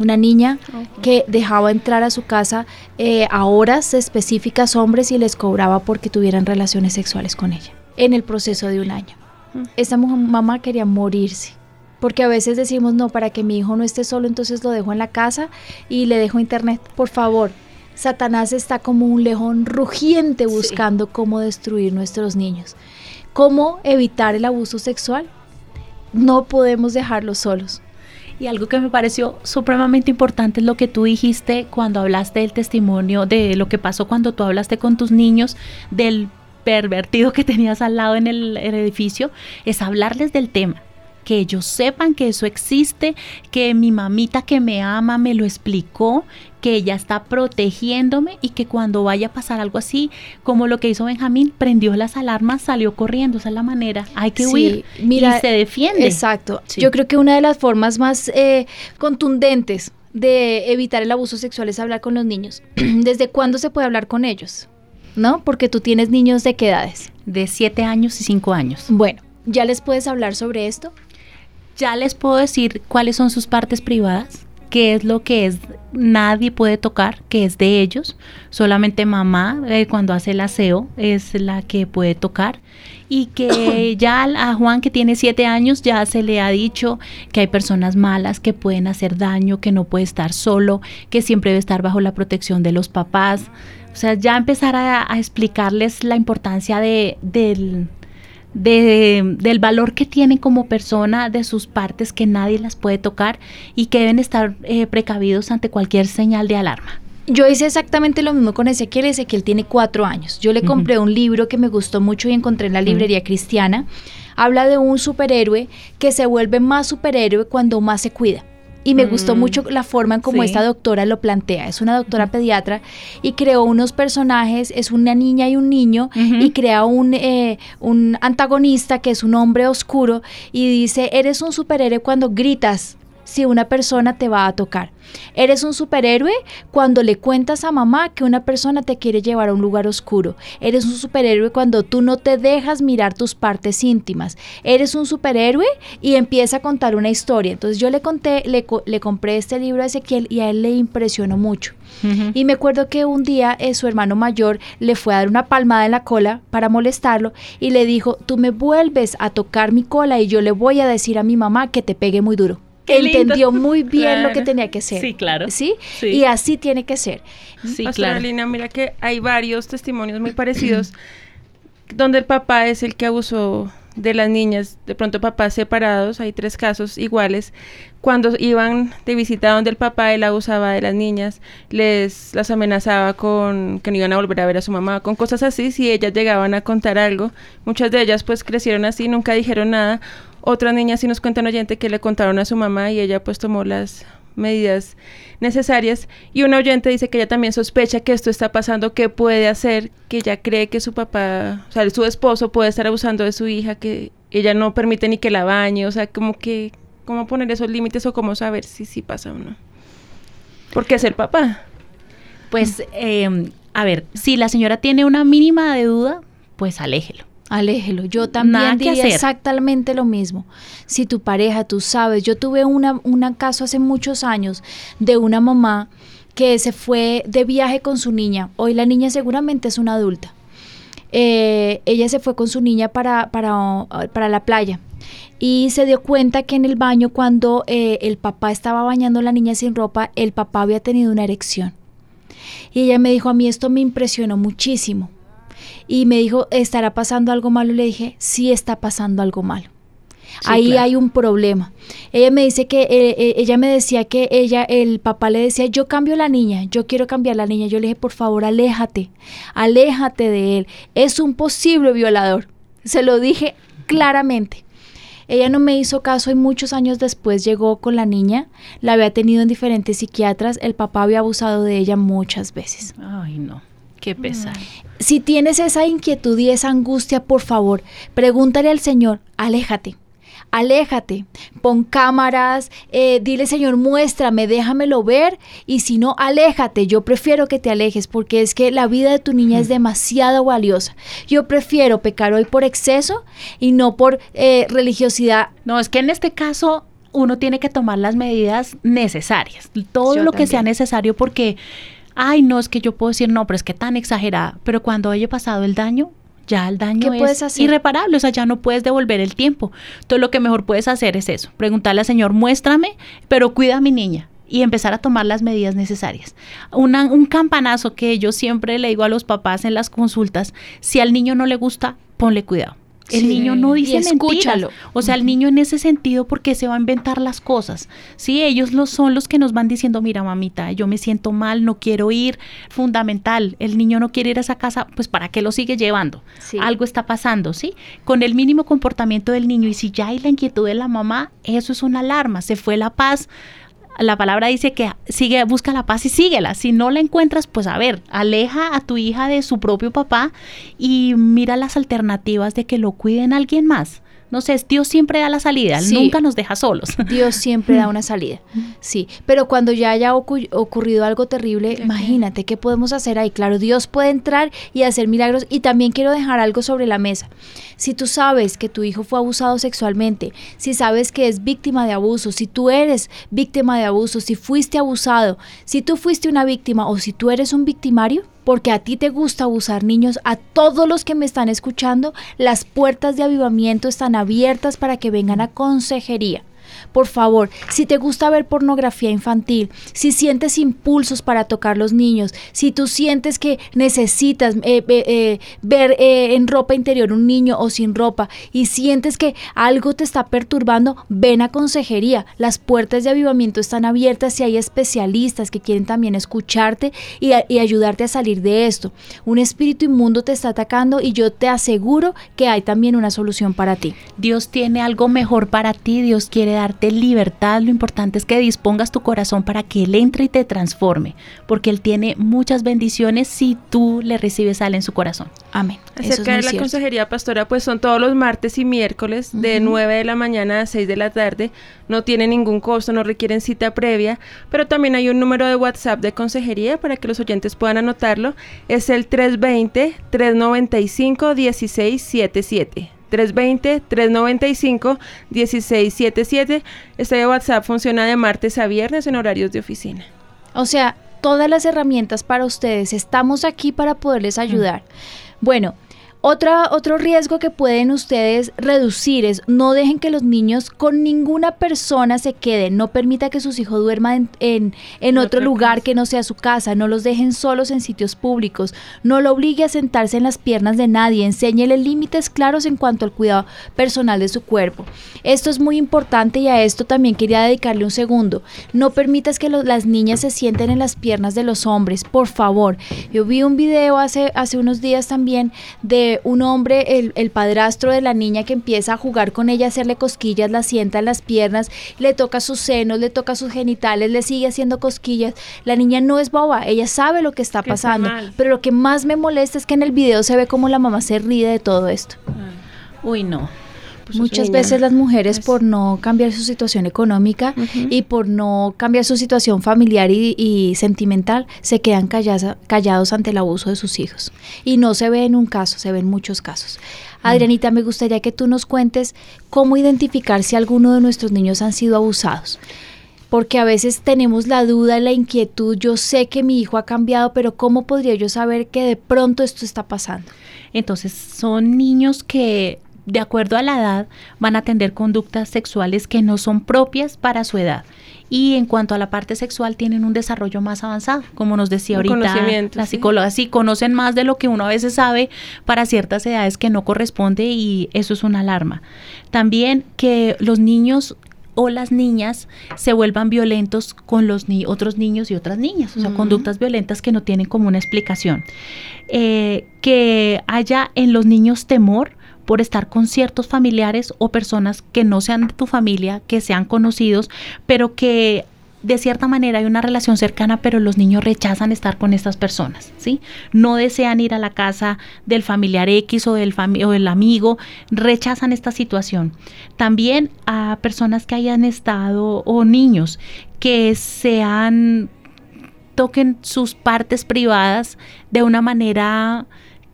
Una niña que dejaba entrar a su casa eh, a horas específicas hombres y les cobraba porque tuvieran relaciones sexuales con ella en el proceso de un año. Esa mamá quería morirse porque a veces decimos, no, para que mi hijo no esté solo, entonces lo dejo en la casa y le dejo internet. Por favor, Satanás está como un león rugiente buscando cómo destruir nuestros niños. ¿Cómo evitar el abuso sexual? No podemos dejarlos solos. Y algo que me pareció supremamente importante es lo que tú dijiste cuando hablaste del testimonio, de lo que pasó cuando tú hablaste con tus niños, del pervertido que tenías al lado en el, el edificio, es hablarles del tema que ellos sepan que eso existe, que mi mamita que me ama me lo explicó, que ella está protegiéndome y que cuando vaya a pasar algo así, como lo que hizo Benjamín, prendió las alarmas, salió corriendo, esa es la manera, hay que huir mira, y se defiende. Exacto, yo creo que una de las formas más eh, contundentes de evitar el abuso sexual es hablar con los niños. ¿Desde cuándo se puede hablar con ellos? ¿No? Porque tú tienes niños de qué edades? De 7 años y 5 años. Bueno, ¿ya les puedes hablar sobre esto? Ya les puedo decir cuáles son sus partes privadas, qué es lo que es nadie puede tocar, que es de ellos, solamente mamá eh, cuando hace el aseo es la que puede tocar y que ya a Juan que tiene siete años ya se le ha dicho que hay personas malas que pueden hacer daño, que no puede estar solo, que siempre debe estar bajo la protección de los papás. O sea, ya empezar a, explicarles la importancia de, del, del valor que tienen como persona, de sus partes que nadie las puede tocar y que deben estar eh, precavidos ante cualquier señal de alarma. Yo hice exactamente lo mismo con Ezequiel. Ezequiel tiene cuatro años. Yo le compré un libro que me gustó mucho y encontré en la librería cristiana. Habla de un superhéroe que se vuelve más superhéroe cuando más se cuida y me gustó mm. mucho la forma en cómo esta doctora lo plantea. Es una doctora pediatra y creó unos personajes, es una niña y un niño, y crea un, eh, un antagonista que es un hombre oscuro y dice, eres un superhéroe cuando gritas si una persona te va a tocar. Eres un superhéroe cuando le cuentas a mamá que una persona te quiere llevar a un lugar oscuro. Eres un superhéroe cuando tú no te dejas mirar tus partes íntimas. Eres un superhéroe y empieza a contar una historia. Entonces yo le conté, le, le compré este libro a Ezequiel y a él le impresionó mucho. Y me acuerdo que un día eh, su hermano mayor le fue a dar una palmada en la cola para molestarlo y le dijo, tú me vuelves a tocar mi cola y yo le voy a decir a mi mamá que te pegue muy duro entendió muy bien lo que tenía que ser. Sí, claro. ¿Sí? Y así tiene que ser. Sí, claro. mira que hay varios testimonios muy parecidos donde el papá es el que abusó de las niñas, de pronto papás separados, hay tres casos iguales, cuando iban de visita donde el papá, él abusaba de las niñas, les las amenazaba con que no iban a volver a ver a su mamá, con cosas así, si ellas llegaban a contar algo, muchas de ellas pues crecieron así, nunca dijeron nada, otras niñas sí nos cuentan oyente que le contaron a su mamá y ella pues tomó las medidas necesarias y un oyente dice que ella también sospecha que esto está pasando, que puede hacer, que ella cree que su papá, o sea, su esposo puede estar abusando de su hija, que ella no permite ni que la bañe, o sea, como que, cómo poner esos límites o cómo saber si sí pasa o no. ¿Por qué es el papá? Pues, eh, a ver, si la señora tiene una mínima de duda, pues aléjelo. Aléjelo. Yo también diría exactamente lo mismo. Si tu pareja, tú sabes, yo tuve una, un caso hace muchos años de una mamá que se fue de viaje con su niña. Hoy la niña seguramente es una adulta. Eh, ella se fue con su niña para, para, para, la playa y se dio cuenta que en el baño cuando eh, el papá estaba bañando a la niña sin ropa, el papá había tenido una erección. Y ella me dijo, a mí esto me impresionó muchísimo y me dijo, ¿estará pasando algo malo? Le dije, sí está pasando algo malo. Ahí hay un problema. Ella me dice que, eh, eh, ella me decía que ella, el papá le decía, yo cambio la niña, yo quiero cambiar la niña. Yo le dije, por favor, aléjate, aléjate de él. Es un posible violador. Se lo dije claramente. Ella no me hizo caso y muchos años después llegó con la niña. La había tenido en diferentes psiquiatras. El papá había abusado de ella muchas veces. Ay, no. Qué pesar. Si tienes esa inquietud y esa angustia, por favor, pregúntale al Señor, aléjate. Aléjate, pon cámaras, eh, dile Señor, muéstrame, déjamelo ver y si no, aléjate. Yo prefiero que te alejes porque es que la vida de tu niña es demasiado valiosa. Yo prefiero pecar hoy por exceso y no por eh, religiosidad. No, es que en este caso uno tiene que tomar las medidas necesarias, todo lo que sea necesario porque ay, no, es que yo puedo decir, no, pero es que tan exagerada, pero cuando haya pasado el daño, ya el daño es irreparable, o sea, ya no puedes devolver el tiempo. Entonces lo que mejor puedes hacer es eso, preguntarle al Señor, muéstrame, pero cuida a mi niña y empezar a tomar las medidas necesarias. un campanazo que yo siempre le digo a los papás en las consultas, si al niño no le gusta, ponle cuidado. El niño no dice mentiras. O sea, el niño en ese sentido, porque se va a inventar las cosas? Sí, ellos lo son los que nos van diciendo, mira, mamita, yo me siento mal, no quiero ir. Fundamental, el niño no quiere ir a esa casa, pues ¿para qué lo sigue llevando? Algo está pasando, ¿sí? Con el mínimo comportamiento del niño y si ya hay la inquietud de la mamá, eso es una alarma. Se fue la paz, la palabra dice que sigue, busca la paz y síguela. Si no la encuentras, pues a ver, aleja a tu hija de su propio papá y mira las alternativas de que lo cuiden alguien más. No sé, Dios siempre da la salida, nunca nos deja solos. Dios siempre da una salida, sí. Pero cuando ya haya ocurrido algo terrible, imagínate qué podemos hacer ahí. Claro, Dios puede entrar y hacer milagros. Y también quiero dejar algo sobre la mesa. Si tú sabes que tu hijo fue abusado sexualmente, si sabes que es víctima de abuso, si tú eres víctima de abuso, si fuiste abusado, si tú fuiste una víctima o si tú eres un victimario, porque a ti te gusta abusar niños, a todos los que me están escuchando, las puertas de avivamiento están abiertas para que vengan a consejería. Por favor, si te gusta ver pornografía infantil, si sientes impulsos para tocar los niños, si tú sientes que necesitas eh, eh, ver eh, en ropa interior un niño o sin ropa y sientes que algo te está perturbando, ven a consejería. Las puertas de avivamiento están abiertas y hay especialistas que quieren también escucharte y, y ayudarte a salir de esto. Un espíritu inmundo te está atacando y yo te aseguro que hay también una solución para ti. Dios tiene algo mejor para ti, Dios quiere darte libertad, lo importante es que dispongas tu corazón para que Él entre y te transforme, porque Él tiene muchas bendiciones si tú le recibes a Él en su corazón. Amén. Acerca de la consejería pastora, pues son todos los martes y miércoles de 9 de la mañana a 6 de la tarde. No tiene ningún costo, no requieren cita previa, pero también hay un número de WhatsApp de consejería para que los oyentes puedan anotarlo. Es el 320-395-1677. 320-395-1677. Este WhatsApp funciona de martes a viernes en horarios de oficina. O sea, todas las herramientas para ustedes. Estamos aquí para poderles ayudar. Bueno, otra, otro riesgo que pueden ustedes reducir es no dejen que los niños con ninguna persona se queden, no permita que sus hijos duerman en, en, otro lugar que no sea su casa, no los dejen solos en sitios públicos, no lo obligue a sentarse en las piernas de nadie, enséñele límites claros en cuanto al cuidado personal de su cuerpo. Esto es muy importante y a esto también quería dedicarle un segundo. No permitas que las niñas se sienten en las piernas de los hombres, por favor. Yo vi un video hace, hace unos días también de un hombre, el, padrastro de la niña que empieza a jugar con ella, hacerle cosquillas, la sienta en las piernas, le toca sus senos, le toca sus genitales, le sigue haciendo cosquillas. La niña no es boba, ella sabe lo que está pasando. pero lo que más me molesta es que en el video se ve como la mamá se ríe de todo esto. Uy, no. Pues Muchas veces las mujeres por no cambiar su situación económica y por no cambiar su situación familiar y, sentimental, se quedan callados ante el abuso de sus hijos. Y no se ve en un caso, se ven muchos casos. Adrianita, me gustaría que tú nos cuentes cómo identificar si alguno de nuestros niños han sido abusados porque a veces tenemos la duda, la inquietud, yo sé que mi hijo ha cambiado, pero ¿cómo podría yo saber que de pronto esto está pasando? Entonces, son niños que de acuerdo a la edad, van a tener conductas sexuales que no son propias para su edad. Y en cuanto a la parte sexual, tienen un desarrollo más avanzado, como nos decía ahorita la psicóloga. Sí, conocen más de lo que uno a veces sabe para ciertas edades que no corresponde y eso es una alarma. También que los niños o las niñas se vuelvan violentos con los otros niños y otras niñas, o sea, conductas violentas que no tienen como una explicación. Eh, que haya en los niños temor por estar con ciertos familiares o personas que no sean de tu familia, que sean conocidos, pero que de cierta manera hay una relación cercana, pero los niños rechazan estar con estas personas, ¿sí? No desean ir a la casa del familiar X o del, o del amigo, rechazan esta situación. También a personas que hayan estado o niños que sean toquen sus partes privadas de una manera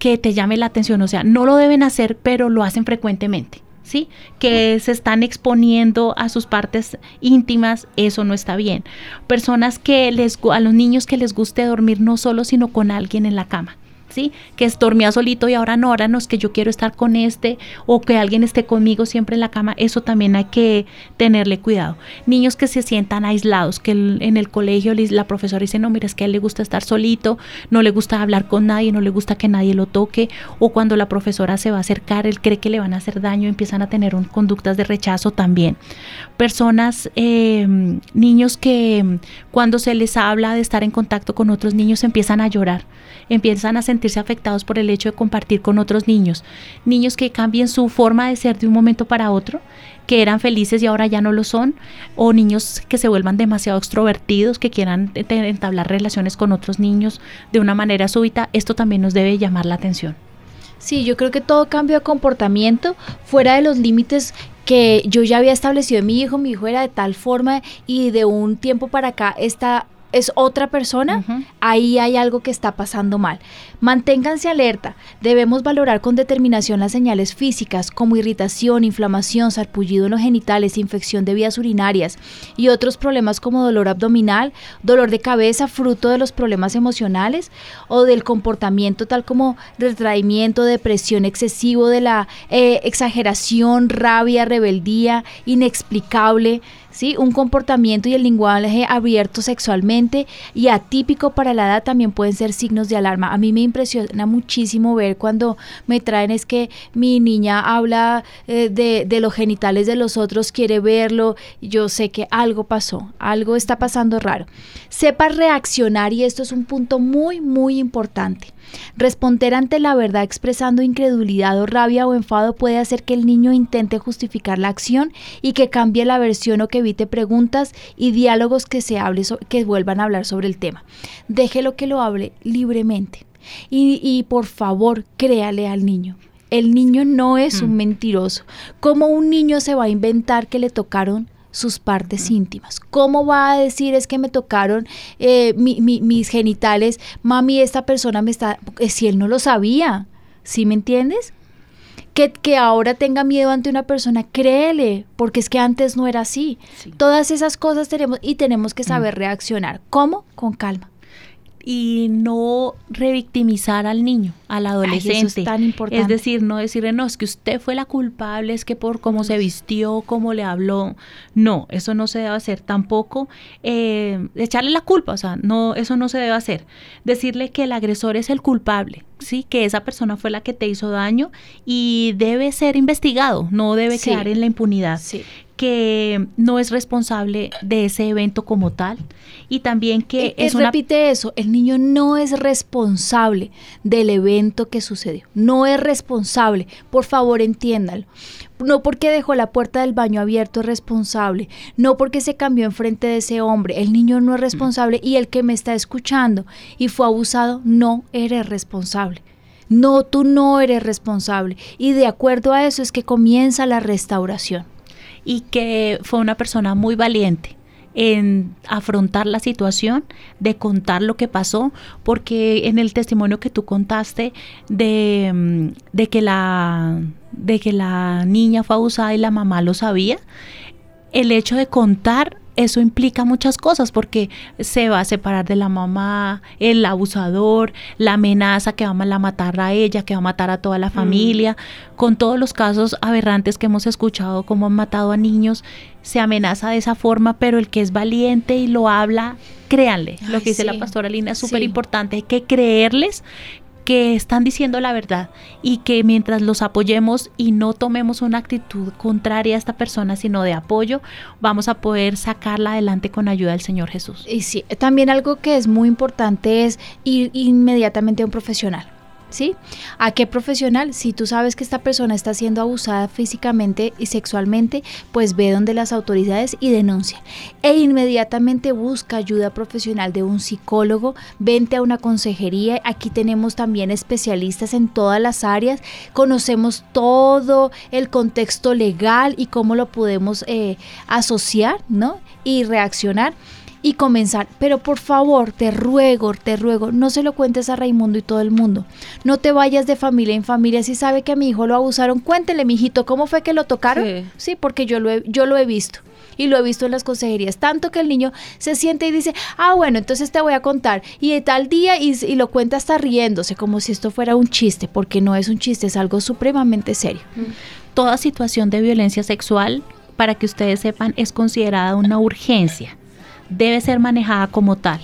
que te llame la atención. O sea, no lo deben hacer, pero lo hacen frecuentemente. ¿Sí? Que se están exponiendo a sus partes íntimas, eso no está bien. Personas que les, a los niños que les guste dormir no solo, sino con alguien en la cama. Que dormía solito y ahora no, ahora no es que yo quiero estar con este o que alguien esté conmigo siempre en la cama, eso también hay que tenerle cuidado. Niños que se sientan aislados, que en el colegio la profesora dice, no, mira, es que a él le gusta estar solito, no le gusta hablar con nadie, no le gusta que nadie lo toque, o cuando la profesora se va a acercar, él cree que le van a hacer daño, empiezan a tener conductas de rechazo también. Personas, em, niños que cuando se les habla de estar en contacto con otros niños empiezan a llorar, empiezan a sentir afectados por el hecho de compartir con otros niños. Niños que cambien su forma de ser de un momento para otro, que eran felices y ahora ya no lo son, o niños que se vuelvan demasiado extrovertidos, que quieran entablar relaciones con otros niños de una manera súbita, esto también nos debe llamar la atención. Sí, yo creo que todo cambio de comportamiento fuera de los límites que yo ya había establecido en mi hijo, mi hijo era de tal forma y de un tiempo para acá está es otra persona, ahí hay algo que está pasando mal. Manténganse alerta. Debemos valorar con determinación las señales físicas como irritación, inflamación, sarpullido en los genitales, infección de vías urinarias y otros problemas como dolor abdominal, dolor de cabeza fruto de los problemas emocionales o del comportamiento tal como retraimiento, depresión excesivo, de la eh, exageración, rabia, rebeldía, inexplicable. ¿Sí? Un comportamiento y el lenguaje abierto sexualmente y atípico para la edad también pueden ser signos de alarma. A mí me impresiona muchísimo ver cuando me traen es que mi niña habla eh, de, de, los genitales de los otros, quiere verlo. Yo sé que algo pasó, algo está pasando raro. Sepa reaccionar y esto es un punto muy, muy importante. Responder ante la verdad expresando incredulidad o rabia o enfado puede hacer que el niño intente justificar la acción y que cambie la versión o que evite preguntas y diálogos que se hable que vuelvan a hablar sobre el tema. Déjelo que lo hable libremente. Y, y por favor, créale al niño. El niño no es un mm. mentiroso. ¿Cómo un niño se va a inventar que le tocaron sus partes íntimas. ¿Cómo va a decir es que me tocaron eh, mis genitales? Mami, esta persona me está... Eh, si él no lo sabía, ¿sí me entiendes? Que, que, ahora tenga miedo ante una persona, créele, porque es que antes no era así. Todas esas cosas tenemos y tenemos que saber mm. reaccionar. ¿Cómo? Con calma y no revictimizar al niño, al adolescente. es tan importante. Es decir, no decirle, no, es que usted fue la culpable, es que por cómo se vistió, cómo le habló. No, eso no se debe hacer. Tampoco eh, echarle la culpa, o sea, no, eso no se debe hacer. Decirle que el agresor es el culpable, ¿sí? Que esa persona fue la que te hizo daño y debe ser investigado, no debe quedar en la impunidad. Sí que no es responsable de ese evento como tal y también que eh, es, repite eso el niño no es responsable del evento que sucedió no es responsable por favor entiéndalo no porque dejó la puerta del baño abierto es responsable, no porque se cambió enfrente de ese hombre, el niño no es responsable y el que me está escuchando y fue abusado no eres responsable. No, tú no eres responsable. Y de acuerdo a eso es que comienza la restauración y que fue una persona muy valiente en afrontar la situación, de contar lo que pasó, porque en el testimonio que tú contaste de, mm, de, que, la, de que la niña fue abusada y la mamá lo sabía, el hecho de contar eso implica muchas cosas porque se va a separar de la mamá, el abusador, la amenaza que va a matar a ella, que va a matar a toda la mm. familia, con todos los casos aberrantes que hemos escuchado, como han matado a niños, se amenaza de esa forma, pero el que es valiente y lo habla, créanle, lo que dice la pastora Lina es súper importante, hay que creerles que están diciendo la verdad y que mientras los apoyemos y no tomemos una actitud contraria a esta persona, sino de apoyo, vamos a poder sacarla adelante con ayuda del Señor Jesús. Y sí, también algo que es muy importante es ir inmediatamente a un profesional. ¿Sí? ¿A qué profesional? Si tú sabes que esta persona está siendo abusada físicamente y sexualmente, pues ve donde las autoridades y denuncia. E inmediatamente busca ayuda profesional de un psicólogo, vente a una consejería. Aquí tenemos también especialistas en todas las áreas, conocemos todo el contexto legal y cómo lo podemos eh, asociar, ¿no? Y reaccionar y comenzar. Pero por favor, te ruego, te ruego, no se lo cuentes a Raimundo y todo el mundo. No te vayas de familia en familia. Si sabe que a mi hijo lo abusaron, cuéntele, mijito, ¿cómo fue que lo tocaron? Sí, porque yo lo, he, yo lo he visto y lo he visto en las consejerías, tanto que el niño se siente y dice, ah, bueno, entonces te voy a contar, y de tal día, y, y, lo cuenta hasta riéndose, como si esto fuera un chiste, porque no es un chiste, es algo supremamente serio. Toda situación de violencia sexual, para que ustedes sepan, es considerada una urgencia debe ser manejada como tal.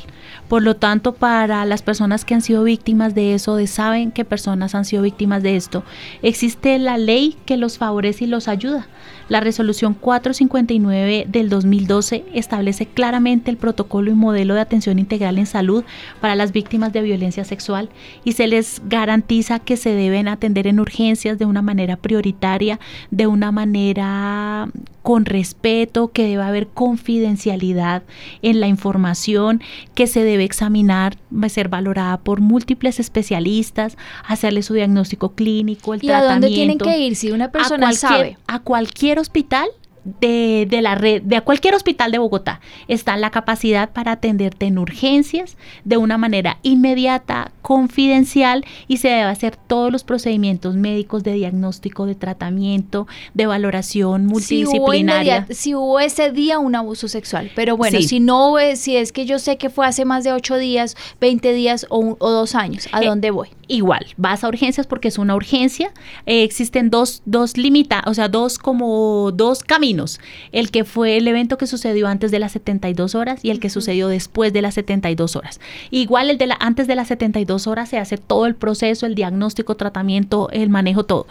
Por lo tanto, para las personas que han sido víctimas de eso, de saben que personas han sido víctimas de esto, existe la ley que los favorece y los ayuda. La resolución 459 del 2012 establece claramente el protocolo y modelo de atención integral en salud para las víctimas de violencia sexual y se les garantiza que se deben atender en urgencias de una manera prioritaria, de una manera con respeto, que debe haber confidencialidad en la información, que se debe examinar, ser valorada por múltiples especialistas, hacerle su diagnóstico clínico, el ¿Y a dónde tienen que ir si una persona sabe? A cualquier hospital de, de, la red, de cualquier hospital de Bogotá, está la capacidad para atenderte en urgencias de una manera inmediata, confidencial y se debe hacer todos los procedimientos médicos de diagnóstico, de tratamiento, de valoración multidisciplinaria. Si hubo, ese día un abuso sexual, pero bueno, si no, si es que yo sé que fue hace más de ocho días, 20 días o, dos años, ¿a eh, dónde voy? Igual, vas a urgencias porque es una urgencia. Eh, existen dos, dos limita, o sea, dos como dos caminos el que fue el evento que sucedió antes de las 72 horas y el que sucedió después de las 72 horas. Igual el de la antes de las 72 horas se hace todo el proceso, el diagnóstico, tratamiento, el manejo, todo.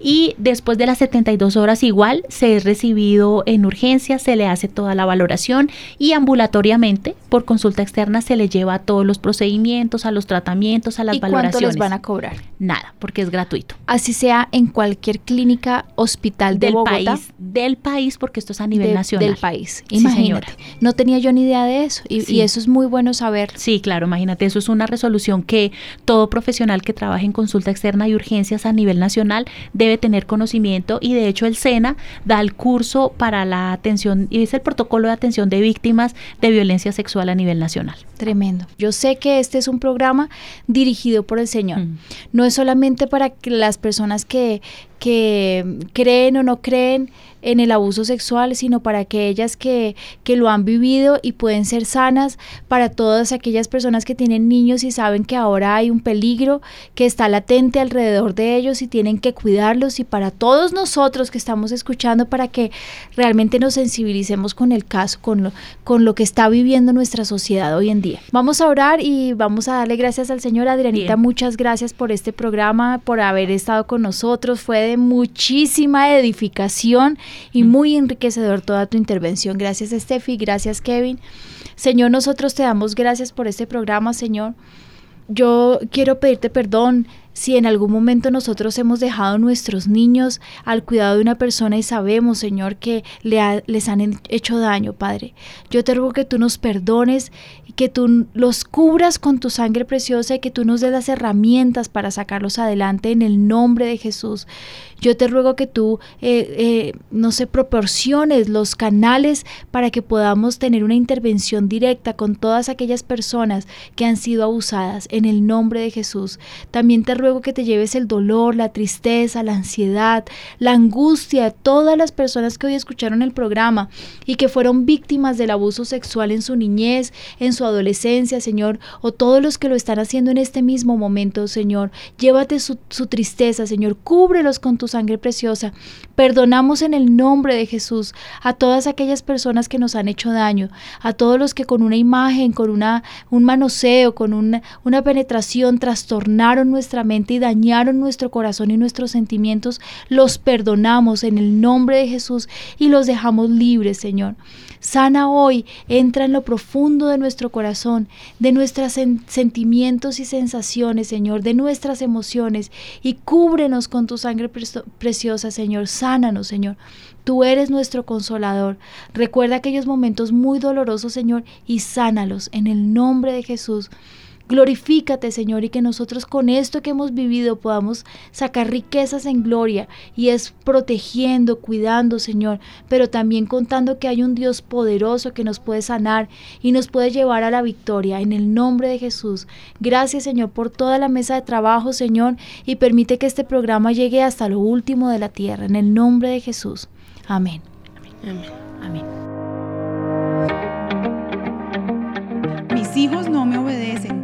Y después de las 72 horas igual se es recibido en urgencia, se le hace toda la valoración y ambulatoriamente por consulta externa se le lleva a todos los procedimientos, a los tratamientos, a las ¿Y cuánto valoraciones. les van a cobrar? Nada, porque es gratuito. Así sea en cualquier clínica, hospital de Del Bogotá. país, del país, porque esto es a nivel de- nacional. Del país. Sí, Imagínate. señora. No tenía yo ni idea de eso. Y, Sí. y eso es muy bueno saber. Sí, claro, imagínate, eso es una resolución que todo profesional que trabaje en consulta externa y urgencias a nivel nacional debe tener conocimiento y de hecho el SENA da el curso para la atención y es el protocolo de atención de víctimas de violencia sexual a nivel nacional. Tremendo. Yo sé que este es un programa dirigido por el Señor. Mm. No es solamente para que las personas que, que creen o no creen en el abuso sexual, sino para aquellas que, que lo han vivido y pueden ser sanas, para todas aquellas personas que tienen niños y saben que ahora hay un peligro que está latente alrededor de ellos y tienen que cuidarlos, y para todos nosotros que estamos escuchando, para que realmente nos sensibilicemos con el caso, con lo, con lo que está viviendo nuestra sociedad hoy en día. Vamos a orar y vamos a darle gracias al Señor. Adrianita, Bien. muchas gracias por este programa, por haber estado con nosotros. Fue de muchísima edificación y muy enriquecedor toda tu intervención. Gracias, Steffi. Gracias, Kevin. Señor, nosotros te damos gracias por este programa, Señor. Yo quiero pedirte perdón si en algún momento nosotros hemos dejado nuestros niños al cuidado de una persona y sabemos, Señor, que le ha- les han hecho daño, Padre. Yo te ruego que tú nos perdones y que tú los cubras con tu sangre preciosa y que tú nos des las herramientas para sacarlos adelante en el nombre de Jesús. Yo te ruego que tú, eh, eh, no sé, proporciones los canales para que podamos tener una intervención directa con todas aquellas personas que han sido abusadas en el nombre de Jesús. También te ruego que te lleves el dolor, la tristeza, la ansiedad, la angustia todas las personas que hoy escucharon el programa y que fueron víctimas del abuso sexual en su niñez, en su adolescencia, Señor, o todos los que lo están haciendo en este mismo momento, Señor. Llévate su, su tristeza, Señor, cúbrelos con tu sangre preciosa. Perdonamos en el nombre de Jesús a todas aquellas personas que nos han hecho daño, a todos los que con una imagen, con una, un manoseo, con una, una penetración trastornaron nuestra mente y dañaron nuestro corazón y nuestros sentimientos, los perdonamos en el nombre de Jesús y los dejamos libres, Señor. Sana hoy, entra en lo profundo de nuestro corazón, de nuestros sen- sentimientos y sensaciones, Señor, de nuestras emociones y cúbrenos con tu sangre preciosa, Señor. Sánanos, Señor. Tú eres nuestro consolador. Recuerda aquellos momentos muy dolorosos, Señor, y sánalos en el nombre de Jesús. Glorifícate, Señor, y que nosotros con esto que hemos vivido podamos sacar riquezas en gloria y es protegiendo, cuidando, Señor, pero también contando que hay un Dios poderoso que nos puede sanar y nos puede llevar a la victoria en el nombre de Jesús. Gracias, Señor, por toda la mesa de trabajo, Señor, y permite que este programa llegue hasta lo último de la tierra en el nombre de Jesús. Amén. Amén. Mis hijos no me obedecen,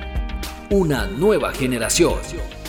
Una nueva generación.